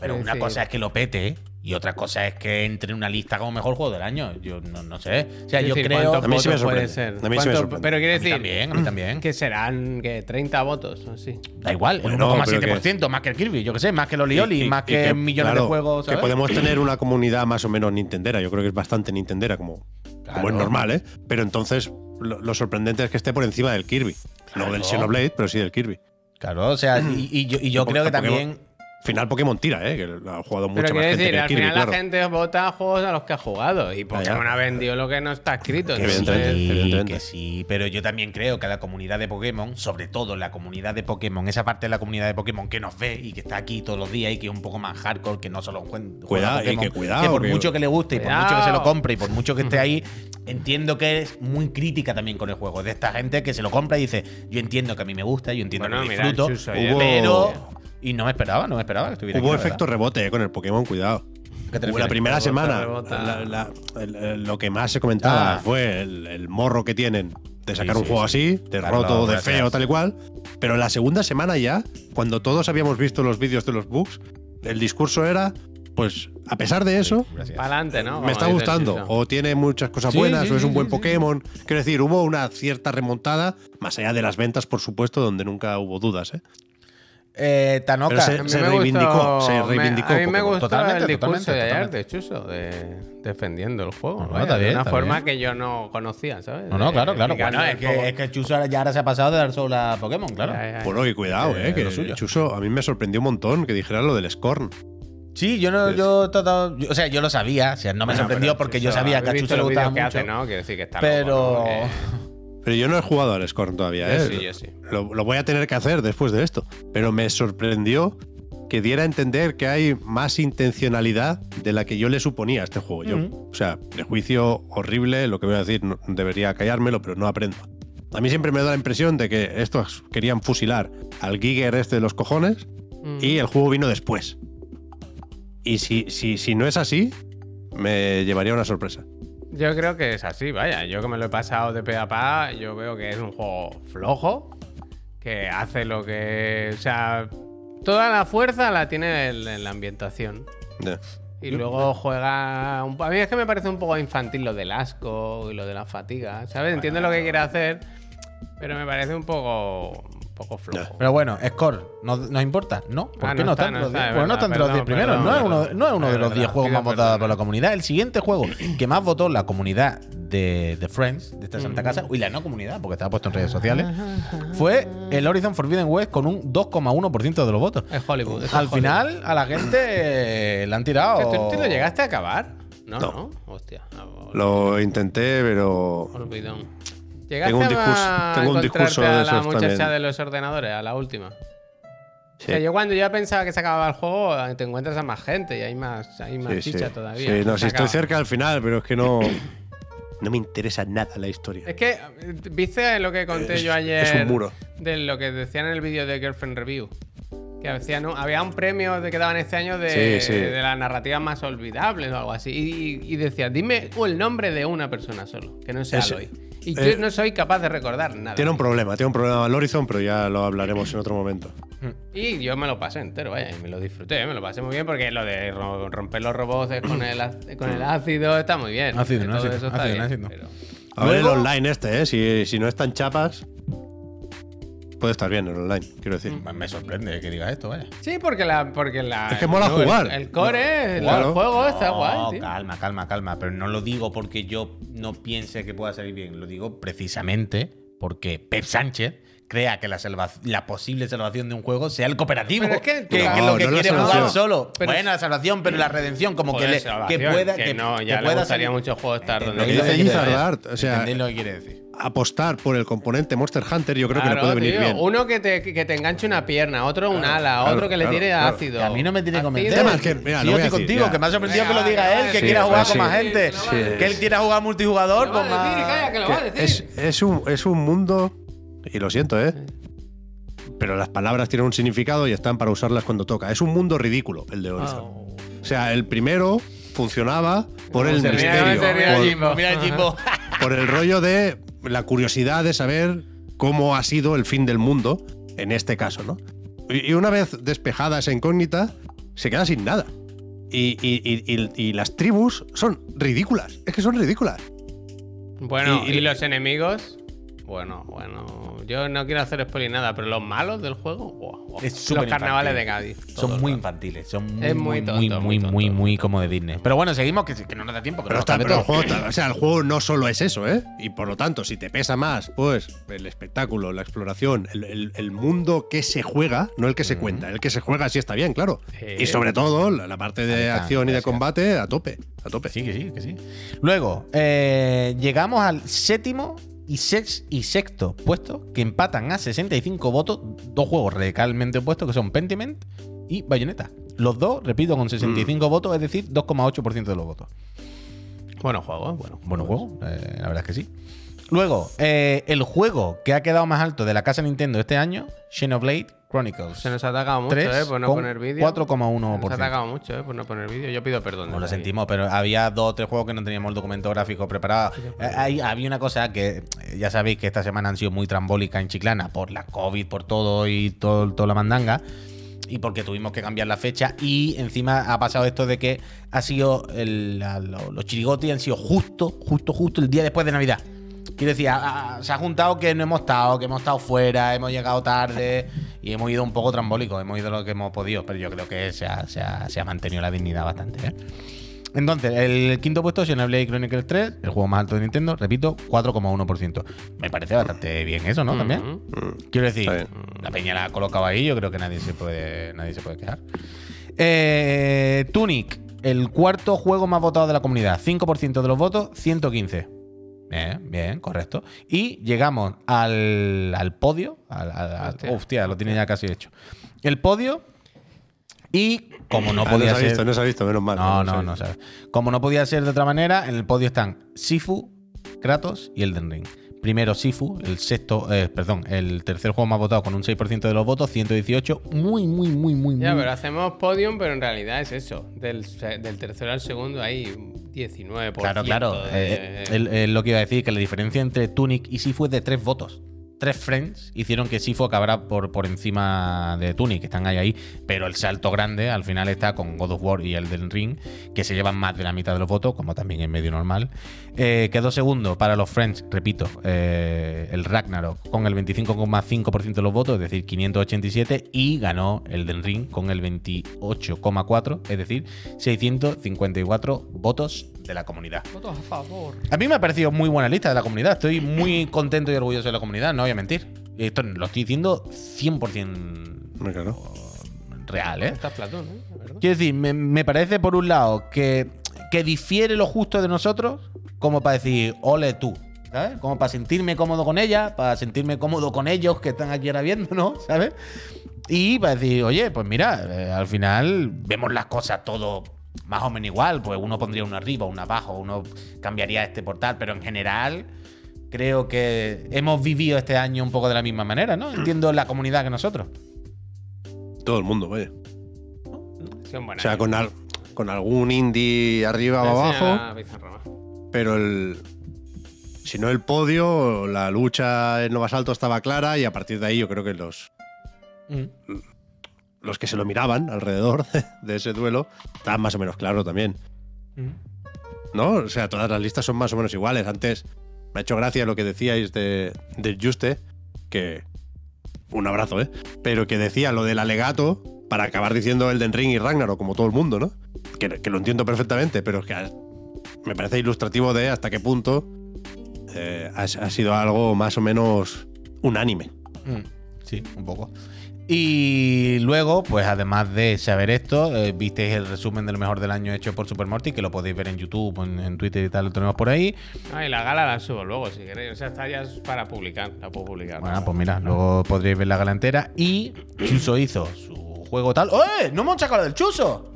Pero una cosa es que lo pete y otra cosa es que entre en una lista como mejor juego del año. Yo no, no sé. O sea, es yo decir, creo. ¿cuántos A mí sí me votos puede ser? A mí sí me ¿Cuánto- sorprende. Pero quiere A mí decir también, a mí también. que serán que 30 votos así. Da igual, el Bueno, 1,7%, más que el Kirby, yo que sé, más que el Olioli, Y- y- más y que, millones claro, de juegos. Que podemos tener una comunidad más o menos nintendera. Yo creo que es bastante nintendera, como, Claro. como es normal, ¿eh? Pero entonces lo, lo sorprendente es que esté por encima del Kirby. No del Claro. Xenoblade, pero sí del Kirby. Claro, o sea, y, y yo, y yo creo que también. Al final Pokémon tira, ¿eh? Que ha jugado mucho Pero más gente decir, que al Kirby, final claro. la gente vota juegos a los que ha jugado. Y. Pokémon ha vendido lo que no está escrito. Que evidentemente. Sí, evidentemente. que sí, pero yo también creo que la comunidad de Pokémon, sobre todo la comunidad de Pokémon, esa parte de la comunidad de Pokémon que nos ve y que está aquí todos los días y que es un poco más hardcore, que no solo juega Cuidado, y Pokémon, que cuidado, que por que- mucho que le guste y por Cuidado. mucho que se lo compre y por mucho que esté ahí, <laughs> entiendo que es muy crítica también con el juego. De esta gente que se lo compra y dice, yo entiendo que a mí me gusta, yo entiendo Bueno, que mira, disfruto, Chuso Hubo- pero... Y no me esperaba, no me esperaba que estuviera Hubo aquí, efecto rebote eh, con el Pokémon, cuidado. ¿Qué te la primera semana, rebota. la- la- el- el- lo que más se comentaba Ah. fue el, el morro que tienen de sacar Sí, un juego sí. así, de Claro, roto, de gracias. feo, tal y cual. Pero la segunda semana ya, cuando todos habíamos visto los vídeos de los bugs, el discurso era, pues, a pesar de eso, adelante, ¿no? me está gustando. O tiene muchas cosas buenas, sí, o es un buen. Pokémon. Quiero decir, hubo una cierta remontada, más allá de las ventas, por supuesto, donde nunca hubo dudas. ¿eh? Eh, Tanoka, se- reivindicó, gustó- se me- reivindicó A mí me gustó Totalmente, el discurso totalmente, de ayer de Chuso, de, defendiendo el juego. No, no, vaya, está de una está forma bien. que yo no conocía, ¿sabes? No, no, claro, claro. Bueno, es que, es que Chuso ya ahora se ha pasado de dar solo a Pokémon, claro. Ya, ya. Bueno, y cuidado, Eh, eh, que lo suyo. Chuso, a mí me sorprendió un montón que dijera lo del Scorn. Sí, yo no, yo, todo- yo- o sea, yo lo sabía, o sea, no me Bueno, sorprendió porque Chuso, yo sabía que a ¿habéis Chuso le gustaba que mucho. hace, ¿no? Quiero decir que está Pero loco, ¿no? Pero yo no he jugado al Scorn todavía, ¿eh? sí, sí. Lo, lo voy a tener que hacer después de esto. Pero me sorprendió que diera a entender que hay más intencionalidad de la que yo le suponía a este juego. Yo. O sea, prejuicio horrible, lo que voy a decir, no- debería callármelo, pero no aprendo. A mí siempre me da la impresión de que estos querían fusilar al Giger este de los cojones Mm. y el juego vino después. Y si, si, si no es así, me llevaría una sorpresa. Yo creo que es así, vaya. Yo que me lo he pasado de pe a pa, yo veo que es un juego flojo, que hace lo que. O sea, toda la fuerza la tiene en la ambientación. Y luego juega. un a mí es que me parece un poco infantil lo del asco y lo de la fatiga, ¿sabes? Entiendo lo que quiere hacer, pero me parece un poco. Poco flojo. Pero bueno, Score, ¿no- ¿nos importa? No, ¿por Ah, qué no no, está, está, no entre los está, 10? es Bueno, no verdad, está entre los 10 perdón, primeros. perdón, no es uno, no es de los verdad, 10 juegos más votados por la comunidad. El siguiente juego que más votó la comunidad de, de Friends, de esta. Santa Casa, y la no comunidad, porque estaba puesto en redes sociales, fue el Horizon Forbidden West con un 2,1% de los votos. Es Hollywood. Al es final, a la gente eh, le han tirado. ¿Tú, tú lo llegaste a acabar? No, no. No. Hostia. no, Lo intenté, pero. Olvidón. ¿Llegaste Tengo un discurso- a tengo un discurso de a la muchacha también. de los ordenadores, a la última? Sí. O sea, yo cuando ya pensaba que se acababa el juego, te encuentras a más gente y hay más, hay más Sí, sí. chicha todavía. Sí, no, si estoy cerca al final, pero es que no. <coughs> No me interesa nada la historia. Es que, ¿viste lo que conté Es- yo ayer? es un muro. De lo que decían en el vídeo de Girlfriend Review. Que decían, ¿no? había un premio que daban este año de, de las narrativas más olvidables o algo así. Y, y decía, dime el nombre de una persona solo, que no sea Aloy. Y eh, yo no soy capaz de recordar nada. Tiene un problema, tiene un problema el Horizon, pero ya lo hablaremos en otro momento. Y yo me lo pasé entero, vaya, y me lo disfruté, me lo pasé muy bien porque lo de ro- romper los robots con el, con el ácido está muy bien. Ácido, no ácido, eso está ácido, bien, ácido. pero- A ver el online este, ¿eh? Si, si no están chapas, puede estar bien el online, quiero decir. Me- Me sorprende que diga esto, vaya. Sí, porque la. Porque la Es que mola no, el- jugar. El, core, el, Claro. juego está No, guay, tío. calma, calma, calma. Pero no lo digo porque yo no piense que pueda salir bien. Lo digo precisamente porque Pep Sánchez crea que la, salva- la posible salvación de un juego sea el cooperativo. Pero es que que, No, que lo que no quiere jugar salvación. solo. Pero- bueno, la salvación, pero la redención, como Joder, que, le, que pueda. que Que, no, ya que le pueda gustaría salir- mucho juego estar donde ¿Entendéis dice lo que? Art, o sea- ¿Entendéis lo que quiere decir? Apostar por el componente Monster Hunter yo creo que Claro, le puede venir tío. bien. Uno que te, que te enganche una pierna, otro un ala, claro, otro que le claro, tire claro. ácido. Que a mí no me tiene que convencer. Además, que, mira, Sí, lo yo estoy contigo, ya. que me ha sorprendido Venga, que lo diga él, que sí, quiera jugar sí. con más gente. Que él quiera jugar multijugador con más. calla, que lo va a decir. Es, es un, es un mundo, y lo siento, ¿eh? Pero las palabras tienen un significado y están para usarlas cuando toca. Es un mundo ridículo el de Horizon. Oh. O sea, el primero funcionaba por el misterio, <laughs> por- el rollo de la curiosidad de saber cómo ha sido el fin del mundo, en este caso, ¿no? Y, una vez despejada esa incógnita, se queda sin nada. Y, y- y- y- y las tribus son ridículas. Es que son ridículas. Bueno, y- los enemigos. Bueno, bueno. Yo no quiero hacer spoiler nada, pero los malos del juego. buah. Es los carnavales infantil. de Cádiz. Son muy rato. infantiles, son muy, Es muy, muy muy, tonto, muy, muy muy, tonto. muy, como de Disney. Pero bueno, seguimos, que, que no nos da tiempo. Que Pero, no está, pero el o sea, el juego no solo es eso, ¿eh? Y por lo tanto, si te pesa más, pues el espectáculo, la exploración, el, el- el mundo que se juega, no el que se cuenta, el que se juega sí está bien, claro. Sí. Y sobre todo la, la parte de está, acción y de combate a tope, a tope. Sí, que sí, que sí. Luego, eh, llegamos al séptimo y, sex y sexto puesto, que empatan a 65 votos, dos juegos radicalmente opuestos, que son Pentiment y Bayonetta. Los dos, repito, con 65 votos, es decir, 2,8% de los votos. Bueno, juego, bueno. Bueno juego, eh, la verdad es que sí. Luego, eh, el juego que ha quedado más alto de la casa Nintendo este año, Xenoblade Chronicles. Se nos ha atacado mucho, ¿eh? Por no poner vídeo. 4,1%. Se nos ha atacado mucho, ¿eh? Por no poner vídeo. Yo pido perdón. Pues lo sentimos, pero había dos o tres juegos que no teníamos el documento gráfico preparado. Eh, ahí había una cosa que eh, ya sabéis que esta semana han sido muy trambólicas en Chiclana por la COVID, por todo y todo, toda la mandanga. Y porque tuvimos que cambiar la fecha. Y encima ha pasado esto de que ha sido el- la- lo- los chirigotis han sido justo, justo, justo el día después de Navidad. Quiero decir, se ha juntado que no hemos estado, que hemos estado fuera, hemos llegado tarde y hemos ido un poco trambólicos, hemos ido lo que hemos podido, pero yo creo que se ha, se ha- se ha mantenido la dignidad bastante. ¿eh? Entonces, el quinto puesto, Xenoblade Chronicles 3, el juego más alto de Nintendo, repito, 4,1%. Me parece bastante bien eso, ¿no? También. Quiero decir, la peña la ha colocado ahí, yo creo que nadie se puede, nadie se puede quejar. Eh, Tunic, el cuarto juego más votado de la comunidad, 5% de los votos, 115. Bien, bien, correcto. Y llegamos al, al podio. Al, al- Hostia. hostia, lo tiene ya casi hecho. El podio. Y como no Ah, podía se ha ser. visto, no se ha visto, menos mal. No, se ha no, no visto. sabes. Como no podía ser de otra manera, en el podio están Sifu, Kratos y Elden Ring. Primero Sifu, el sexto, eh, perdón, el tercer juego más votado con un 6% de los votos, 118. Muy, muy, muy, muy, Ya, muy. pero hacemos podium, pero en realidad es eso. Del, tercero al segundo hay 19%. Claro, claro. de- Eh, el- el- lo que iba a decir, que la diferencia entre Tunic y Sifu es de tres votos. Tres friends hicieron que Sifu acabara por, por encima de Tunic, que están ahí ahí. Pero el salto grande al final está con God of War y el del Ring, que se llevan más de la mitad de los votos, como también es medio normal. Eh, quedó segundo para los friends, repito, eh, el Ragnarok con el 25,5% de los votos, es decir, 587. Y ganó el del Ring con el 28,4%, es decir, 654 votos de la comunidad. Votos a favor. A mí me ha parecido muy buena lista de la comunidad. Estoy muy contento y orgulloso de la comunidad, no voy a mentir. Esto lo estoy diciendo 100% Hombre, claro. real, ¿eh? Está Platón, ¿eh? Quiero decir, me, me parece por un lado que, que difiere lo justo de nosotros, como para decir, ole tú, ¿sabes? Como para sentirme cómodo con ella, para sentirme cómodo con ellos que están aquí ahora viéndonos, ¿sabes? Y para decir, oye, pues mira, eh, al final vemos las cosas todo más o menos igual, pues uno pondría uno arriba, uno abajo, uno cambiaría este portal, pero en general creo que hemos vivido este año un poco de la misma manera, ¿no? Entiendo la comunidad que nosotros. Todo el mundo, vaya. O sea, con, al- con algún indie arriba o abajo, pero el. Si no el podio, la lucha en lo más alto estaba clara y a partir de ahí yo creo que los, los que se lo miraban alrededor <laughs> de, ese duelo estaban más o menos claro también. ¿No? O sea, todas las listas son más o menos iguales. Antes me ha hecho gracia lo que decíais de, del Juste, que. Un abrazo, ¿eh? Pero que decía lo del alegato para acabar diciendo Elden Ring y Ragnarok, como todo el mundo, ¿no? Que, que lo entiendo perfectamente, pero es que me parece ilustrativo de hasta qué punto eh, ha, ha sido algo más o menos unánime. Mm, Sí, un poco. Y luego, pues además de saber esto, eh, visteis el resumen de lo mejor del año hecho por Super Morty, que lo podéis ver en YouTube, en, en Twitter y tal, lo tenemos por ahí. Ah, y la gala la subo luego, si queréis. O sea, está ya para publicar. La puedo publicar. Bueno, pues mira, luego podréis ver la gala entera. Y Chuso hizo su juego tal. ¡Oye! ¡No hemos sacado del Chuso!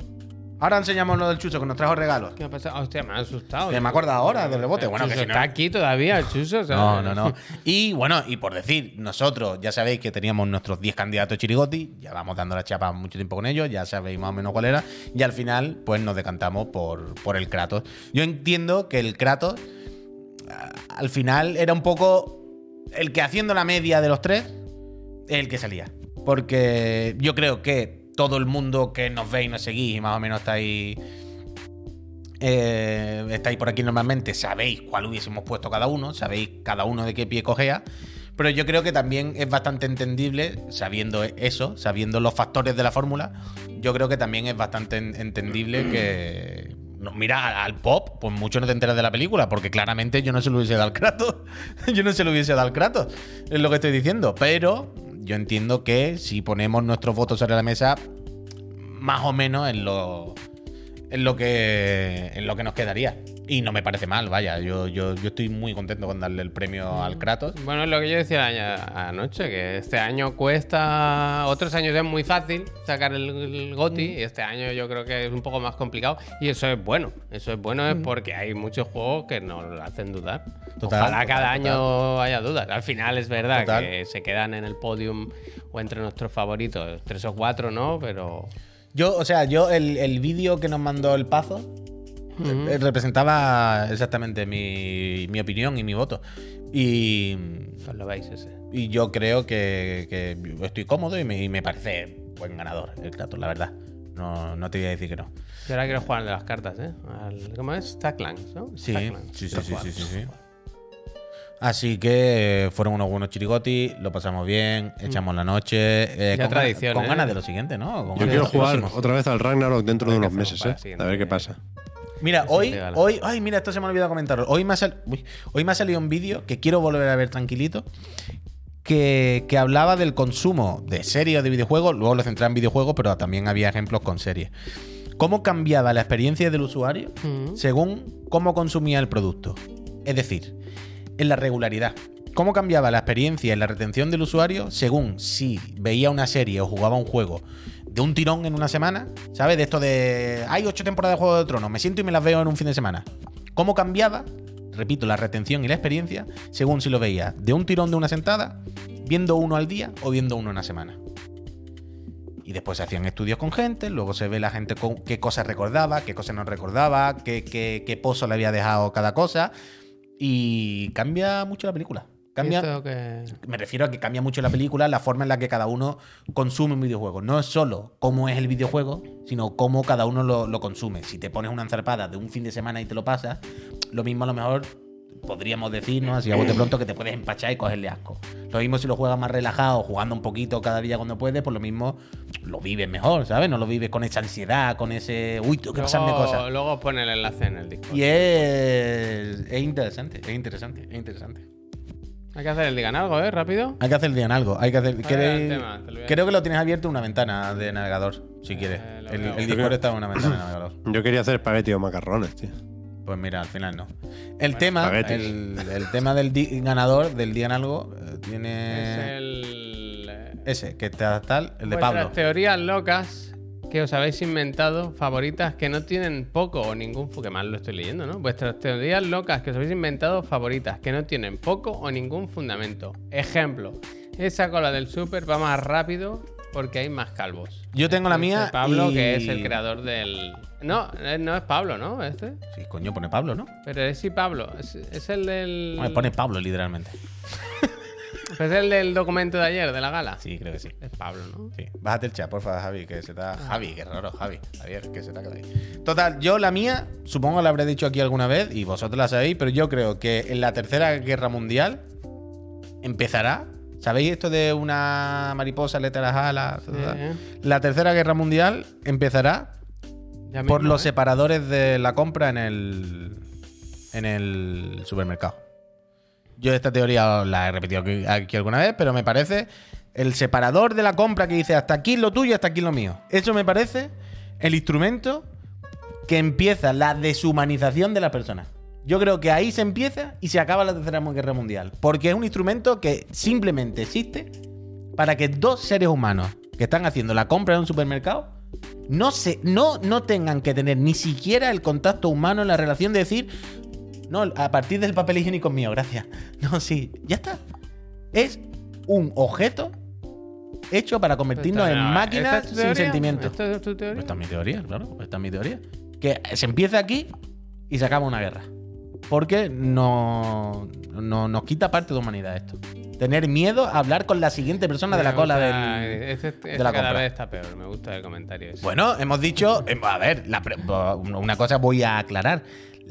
Ahora enseñamos lo del Chuso, que nos trajo regalos. ¿Qué ha pasado? Hostia, me ha asustado. Que me acuerdo ahora del rebote. El Bueno, que Chuso si no- está aquí todavía, el Chuso. o sea, No, no, no. Y bueno, y por decir, nosotros ya sabéis que teníamos nuestros 10 candidatos chirigoti, ya vamos dando la chapa mucho tiempo con ellos, ya sabéis más o menos cuál era, y al final, pues nos decantamos por, por el Kratos. Yo entiendo que el Kratos, ah, al final, era un poco el que haciendo la media de los tres, es el que salía. Porque yo creo que todo el mundo que nos ve y nos seguís y más o menos estáis eh, estáis por aquí normalmente, sabéis cuál hubiésemos puesto cada uno, sabéis cada uno de qué pie cogea. Pero yo creo que también es bastante entendible, sabiendo eso, sabiendo los factores de la fórmula, yo creo que también es bastante en- entendible que. no, mira, al pop, pues mucho no te enteras de la película, porque claramente yo no se lo hubiese dado al Kratos. <laughs> yo no se lo hubiese dado al Kratos, es lo que estoy diciendo. Pero yo entiendo que si ponemos nuestros votos sobre la mesa, más o menos en lo, en lo que en lo que nos quedaría. Y no me parece mal, vaya. Yo, yo, yo estoy muy contento con darle el premio al Kratos. Bueno, es lo que yo decía anoche, que este año cuesta. Otros años es muy fácil sacar el, el GOTI, Mm. y este año yo creo que es un poco más complicado. Y eso es bueno. Eso es bueno es porque hay muchos juegos que nos hacen dudar. Mm. Total, Ojalá total, cada total. año haya dudas. Al final es verdad que se quedan en el podium o entre nuestros favoritos, tres o cuatro, ¿no? Pero. Yo, o sea, yo el, el vídeo que nos mandó el Pazo eh, representaba exactamente mi, mi opinión y mi voto. Y, Pues lo veis ese. y yo creo que, que estoy cómodo y me, y me parece buen ganador el Kratos, la verdad. No, no te voy a decir que no. Yo ahora quiero jugar al de las cartas, ¿eh? Al- ¿Cómo es? Stacklands, ¿no? Sí, sí, sí, sí, sí, sí, sí. Así que fueron unos buenos chirigotis, lo pasamos bien, echamos la noche. eh, Ya con tradición, ganas, con ¿eh? ganas de lo siguiente, ¿no? Con Yo quiero jugar próximo. otra vez al Ragnarok dentro de unos meses, ¿eh? A ver qué pasa. Mira, Eso hoy, hoy, ay, mira, esto se me ha olvidado comentar. Hoy me ha, sal- uy, hoy me ha salido un vídeo que quiero volver a ver tranquilito. Que, que hablaba del consumo de series o de videojuegos. Luego lo centraba en videojuegos, pero también había ejemplos con series. Cómo cambiaba la experiencia del usuario Mm. según cómo consumía el producto. Es decir, en la regularidad. Cómo cambiaba la experiencia y la retención del usuario según si veía una serie o jugaba un juego de un tirón en una semana, ¿sabes? De esto de. Hay ocho temporadas de Juego de Tronos, me siento y me las veo en un fin de semana. ¿Cómo cambiaba, repito, la retención y la experiencia según si lo veía de un tirón de una sentada, viendo uno al día o viendo uno en una semana? Y después se hacían estudios con gente, luego se ve la gente con qué cosas recordaba, qué cosas no recordaba, qué, qué pozo le había dejado cada cosa. Y cambia mucho la película. Cambia, Esto que- me refiero a que cambia mucho la película, la forma en la que cada uno consume un videojuego. No es solo cómo es el videojuego, sino cómo cada uno lo, lo consume. Si te pones una enzarpada de un fin de semana y te lo pasas, lo mismo a lo mejor podríamos decirnos así a bote pronto que te puedes empachar y cogerle asco. Lo mismo si lo juegas más relajado, jugando un poquito cada día cuando puedes, pues lo mismo lo vives mejor, ¿sabes? No lo vives con esa ansiedad, con ese, uy, tengo que pasarme cosas. luego os pone el enlace en el Discord. Y es, es interesante, es interesante, es interesante. Hay que hacer el digan algo, ¿eh? Rápido. Hay que hacer bien algo. Hay que hacer. Vale, ¿queréis- el tema, creo que lo tienes abierto en una ventana de navegador, si quieres. Eh, lo el, el Discord está en una ventana de <coughs> navegador. Yo quería hacer espagueti o macarrones, tío. Pues mira, al final no. El tema, el, el tema del di- ganador del día en algo eh, Es tiene el. eh, ese, que está tal, el de Pablo. teorías locas que os habéis inventado, favoritas, que no tienen poco o ningún. Que mal lo estoy leyendo, ¿no? Vuestras teorías locas que os habéis inventado, favoritas, que no tienen poco o ningún fundamento. Ejemplo: esa cola del super va más rápido porque hay más calvos. Yo tengo la Dice mía. Pablo, y- que es el creador del. No, eh, no es Pablo, ¿no? Este. Sí, coño, pone Pablo, ¿no? Pero es sí Pablo. Es, es el del. Me pone Pablo, literalmente. <laughs> Es el del documento de ayer, de la gala. Sí, creo que sí. Es Pablo, ¿no? Sí. Bájate el chat, porfa, Javi, que se te Ah. Javi, qué raro, Javi. Javier, que se te ha quedado ahí. Total, yo la mía, supongo la habré dicho aquí alguna vez y vosotros la sabéis, pero yo creo que en la tercera guerra mundial empezará. ¿Sabéis esto de una mariposa le te las alas? eh. La tercera guerra mundial empezará Ya por mismo, los ¿eh? separadores de la compra en el, en el supermercado. Yo esta teoría la he repetido aquí, alguna vez, pero me parece el separador de la compra que dice hasta aquí lo tuyo, hasta aquí lo mío. Eso me parece el instrumento que empieza la deshumanización de la persona. Yo creo que ahí se empieza y se acaba la tercera guerra mundial. Porque es un instrumento que simplemente existe para que dos seres humanos que están haciendo la compra en un supermercado no, se, no, no tengan que tener ni siquiera el contacto humano en la relación de decir, no, a partir del papel higiénico mío, gracias. No, sí, ya está. Es un objeto hecho para convertirnos en máquinas ¿esta es tu sin teoría? sentimientos. ¿Esta es tu teoría? Esta es mi teoría, claro. Esta es mi teoría. Que se empieza aquí y se acaba una guerra. Porque no, no nos quita parte de humanidad esto. Tener miedo a hablar con la siguiente persona de la cola del. Este, este de la cada compra. vez está peor. Me gusta el comentario ese. Bueno, hemos dicho. em, A ver, la una cosa voy a aclarar.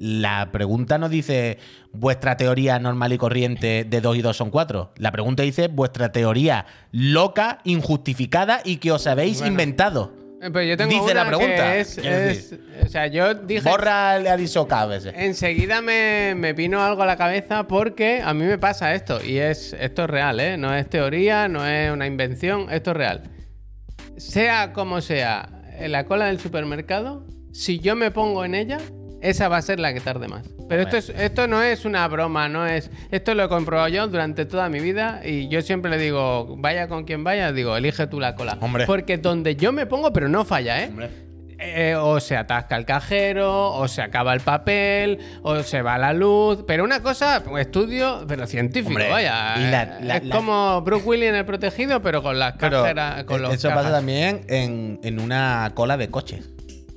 La pregunta no dice vuestra teoría normal y corriente de 2 y 2 son 4. La pregunta dice vuestra teoría loca, injustificada y que os habéis Bueno. inventado. Eh, Pero yo tengo dice la pregunta, que es, o sea, yo dije. Borra el Arisoka a veces. Enseguida me, me vino algo a la cabeza porque a mí me pasa esto. Y es esto es real, ¿eh? No es teoría, no es una invención, esto es real. Sea como sea, en la cola del supermercado, si yo me pongo en ella, esa va a ser la que tarde más. Pero esto, es, esto no es una broma, no es. Esto lo he comprobado yo durante toda mi vida y yo siempre le digo, vaya con quien vaya, digo, elige tú la cola. Hombre. Porque donde yo me pongo, pero no falla, ¿eh? Hombre. Eh, o se atasca el cajero, o se acaba el papel, o se va la luz. Pero una cosa, un estudio, pero científico, Hombre, vaya. y la- Eh, la- es la- como Bruce Willis en el protegido, pero con las cajeras. Con los eso pasa también en, en una cola de coches.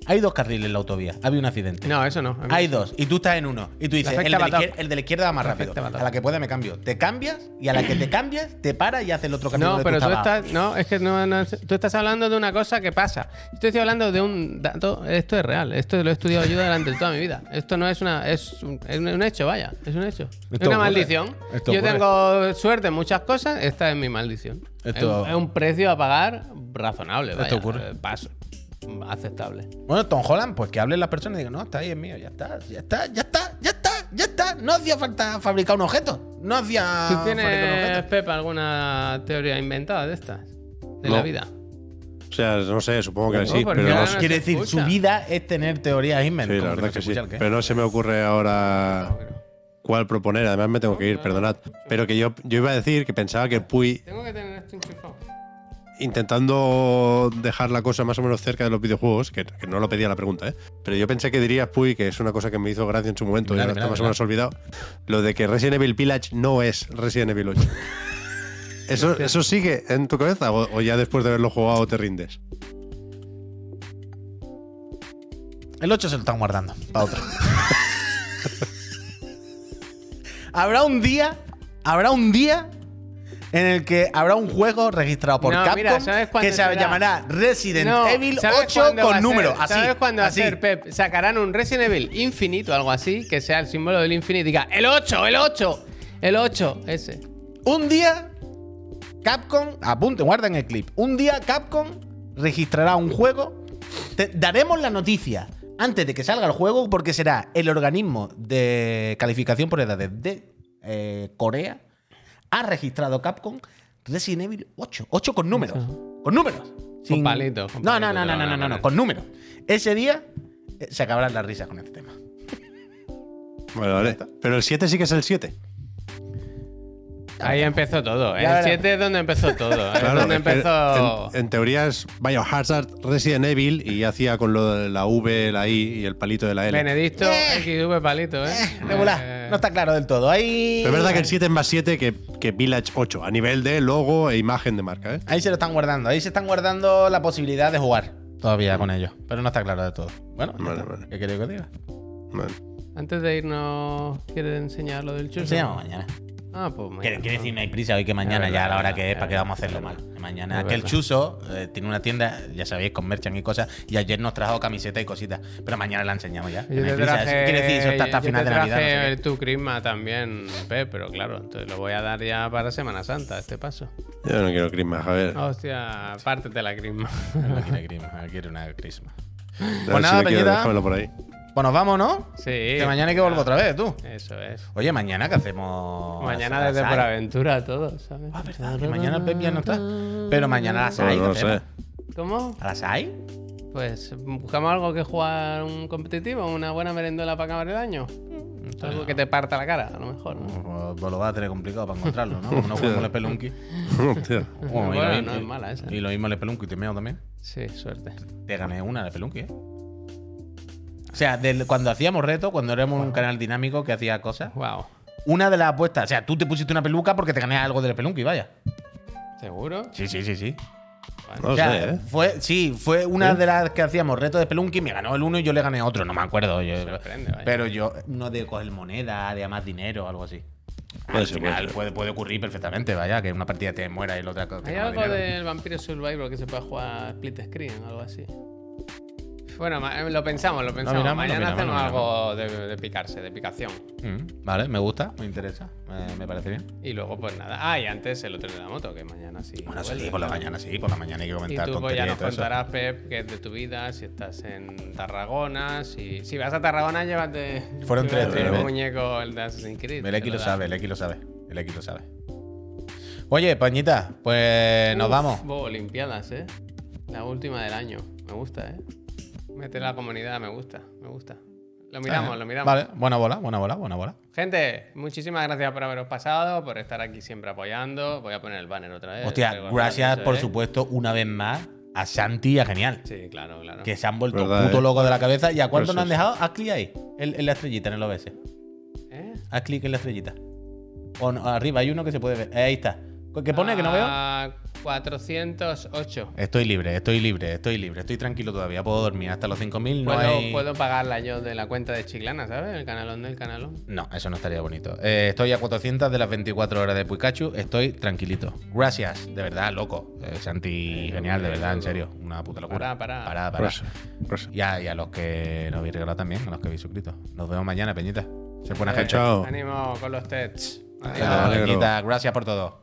Hay dos carriles en la autovía. Había un accidente. No, eso no. Hay dos. Y tú estás en uno. Y tú dices, el de, la el de izquierda va más rápido. a la que puede me cambio. Te cambias y a la que te cambias, te para y hace el otro carril No, pero tú estás. No, es que no, no- Tú estás hablando de una cosa que pasa. Yo estoy hablando de un dato. Esto es real. Esto lo he estudiado yo durante toda mi vida. Esto no es una. Es un, es un hecho, vaya. Es un hecho. es Esto una ocurre. maldición. Esto yo ocurre. tengo suerte en muchas cosas. Esta es mi maldición. Esto- Es, es un precio a pagar razonable. Esto Vaya. ocurre. Eh, Paso. Aceptable. Bueno, Tom Holland, pues que hablen las personas y digan, no, está ahí, es mío, ya está, ya está, ya está, ya está, ya está. No hacía falta fabricar un objeto. No hacía ¿Tú fabricar un tienes, objeto. Pepa, alguna teoría inventada de estas? De No. la vida. O sea, no sé, supongo que sí, pero no, Quiere decir, escucha. su vida es tener teorías invent. sí, la verdad no que sí. Pero no se me ocurre ahora cuál proponer. Además me tengo que ir, perdonad. Pero que yo, yo iba a decir que pensaba que el Puy, Tengo que tener esto enchufado. Intentando dejar la cosa más o menos cerca de los videojuegos, que, que no lo pedía la pregunta, ¿eh? pero yo pensé que dirías, Puy, que es una cosa que me hizo gracia en su momento, y Dale, ahora está más o menos olvidado, lo de que Resident Evil Village no es Resident Evil 8. <laughs> ¿Eso, ¿Eso sigue en tu cabeza o, o ya después de haberlo jugado te rindes? El 8 se lo están guardando para otro. <laughs> habrá un día, habrá un día en el que habrá un juego registrado por No, Capcom mira, ¿sabes cuándo que se será? llamará Resident No, Evil ¿sabes 8 cuándo va con a número. ser? Así. ¿Sabes cuándo va a así. ser, Pep? Sacarán un Resident Evil infinito o algo así, que sea el símbolo del infinito. Diga, el 8, el 8, el 8, ese. Un día, Capcom, apunte, guarden el clip. Un día Capcom registrará un juego. Te- daremos la noticia antes de que salga el juego porque será el organismo de calificación por edades de eh, Corea. Ha registrado Capcom Resident Evil 8. 8 con números. Con números. Con palitos, con no, no, palitos no, no, no, no, no, no, poner. con números. Ese día eh, se acabarán las risas con este tema. Vale, vale. Pero el 7 sí que es el 7. Ahí empezó todo. Ya El verás. 7 es donde empezó todo. es Claro, donde empezó. en, en teoría es Biohazard Resident Evil y ya hacía con lo de la V, la I y el palito de la L. Benedicto XV palito, ¿eh? Regular. Eh, No está claro del todo. Ahí. Pero es verdad que el 7 es más 7 que, que Village 8, a nivel de logo e imagen de marca, ¿eh? Ahí se lo están guardando. Ahí se están guardando la posibilidad de jugar todavía con ellos. Pero no está claro de todo. Bueno, ya Vale, está. vale. ¿qué queréis que os diga? Antes de irnos, ¿quieres enseñar lo del chuso? Enseñamos mañana. Ah, pues mañana. Quiere, quiere decir, no hay prisa hoy que mañana, ya a la verdad, hora que es, para que vamos a hacerlo mal. Mañana, Es que el verdad. Chuso eh, tiene una tienda, ya sabéis, con merchan y cosas, y ayer nos trajo camiseta y cositas. Pero mañana la enseñamos ya. Yo te traje, decir, eso está hasta yo final te de Navidad. no sé traje qué. el tu crisma también, Pep, pero claro, entonces lo voy a dar ya para Semana Santa, este paso. Yo no quiero Christmas, a ver. Hostia, pártete la crisma. No quiere <laughs> Christmas, quiere una Christmas. A ver Pues nada, si Peñita. déjamelo por ahí. Pues nos vamos, ¿no? Sí. Que mañana hay que volver otra vez, tú. Eso es. Oye, mañana que hacemos. Mañana desde por aventura todo, ¿sabes? Ah, verdad, que mañana el Pep ya no está. Pero mañana a las No, 6. no sé. ¿Cómo? ¿A las 6? Pues buscamos algo que jugar un competitivo, una buena merendola para acabar el año. Algo que te parta la cara, a lo mejor. ¿no? Pues lo va a tener complicado para encontrarlo, ¿no? Como no jugamos el Pelunky. Hostia. Bueno, y lo Bueno, mismo- no es mala esa. Y lo mismo el Pelunky, te meo también. Sí, suerte. Te gané una de Pelunky, ¿eh? O sea, del- cuando hacíamos reto, cuando éramos un canal dinámico que hacía cosas, Wow. una de las apuestas, o sea, tú te pusiste una peluca porque te gané algo del Pelunky, vaya. ¿Seguro? Sí, sí, sí, sí. No o sea, sé, ¿eh? fue, sí, fue una de las que hacíamos reto de Pelunky, me ganó el uno y yo le gané otro, no me acuerdo. yo- pero yo, no de coger moneda, de más dinero algo así. Puede Al ser, final puede ser. puede, puede ocurrir perfectamente, vaya, que una partida te muera y la otra. ¿Hay algo del Vampiro Survivor que se pueda jugar split screen o algo así? Bueno, eh, lo pensamos, lo pensamos. lo Mañana miramos, hacemos algo de, de picarse, de picación. Mm, vale, me gusta, me interesa, me, me parece bien. Y luego, pues nada. Ah, y antes el otro de la moto, que mañana sí. Bueno, sí, por la mañana, sí, por la mañana hay que Y comentar tú pues ya y nos contarás, Pep, qué es de tu vida, si estás en Tarragona, si, si vas a Tarragona, llévate, Fueron tres, tres, el muñeco, el de Assassin's Creed. El X lo sabe, el X lo sabe, el X lo sabe. Oye, Pañita, pues nos vamos. bo, Olimpiadas, ¿eh? La última del año. Me gusta, ¿eh? Mete la comunidad, me gusta, me gusta. Lo miramos, Eh, lo miramos. Vale, buena bola, buena bola, buena bola. Gente, muchísimas gracias por haberos pasado, por estar aquí siempre apoyando. Voy a poner el banner otra vez. Hostia, gracias eso, por ¿eh? supuesto una vez más a Santi y a Genial. Sí, claro, claro. Que se han vuelto Verdad, puto eh. locos de la cabeza. ¿Y a cuánto nos han dejado? Haz clic ahí, en, en la estrellita, en el OBS. ¿Eh? Haz clic en la estrellita. O no, arriba hay uno que se puede ver. Eh, ahí está. ¿Qué pone que no veo? Ah, 408. Estoy libre, estoy libre, estoy libre, estoy tranquilo todavía, puedo dormir hasta los 5.000, no Puedo, hay... puedo pagarla yo de la cuenta de Chiclana, ¿sabes? El canalón del canalón. No, eso no estaría bonito. Eh, estoy a 400 de las 24 horas de Pikachu, estoy tranquilito. Gracias, de verdad, loco. Eh, Santi, genial, de verdad, en serio, una puta locura. Pará, pará. Pará, pará. Rosa, Rosa. Y a, y a los que nos habéis regalado también, a los que habéis suscrito. Nos vemos mañana, Peñita. Se pone Eh, gente. Chao. Ánimo con los alegro. Peñita, gracias por todo.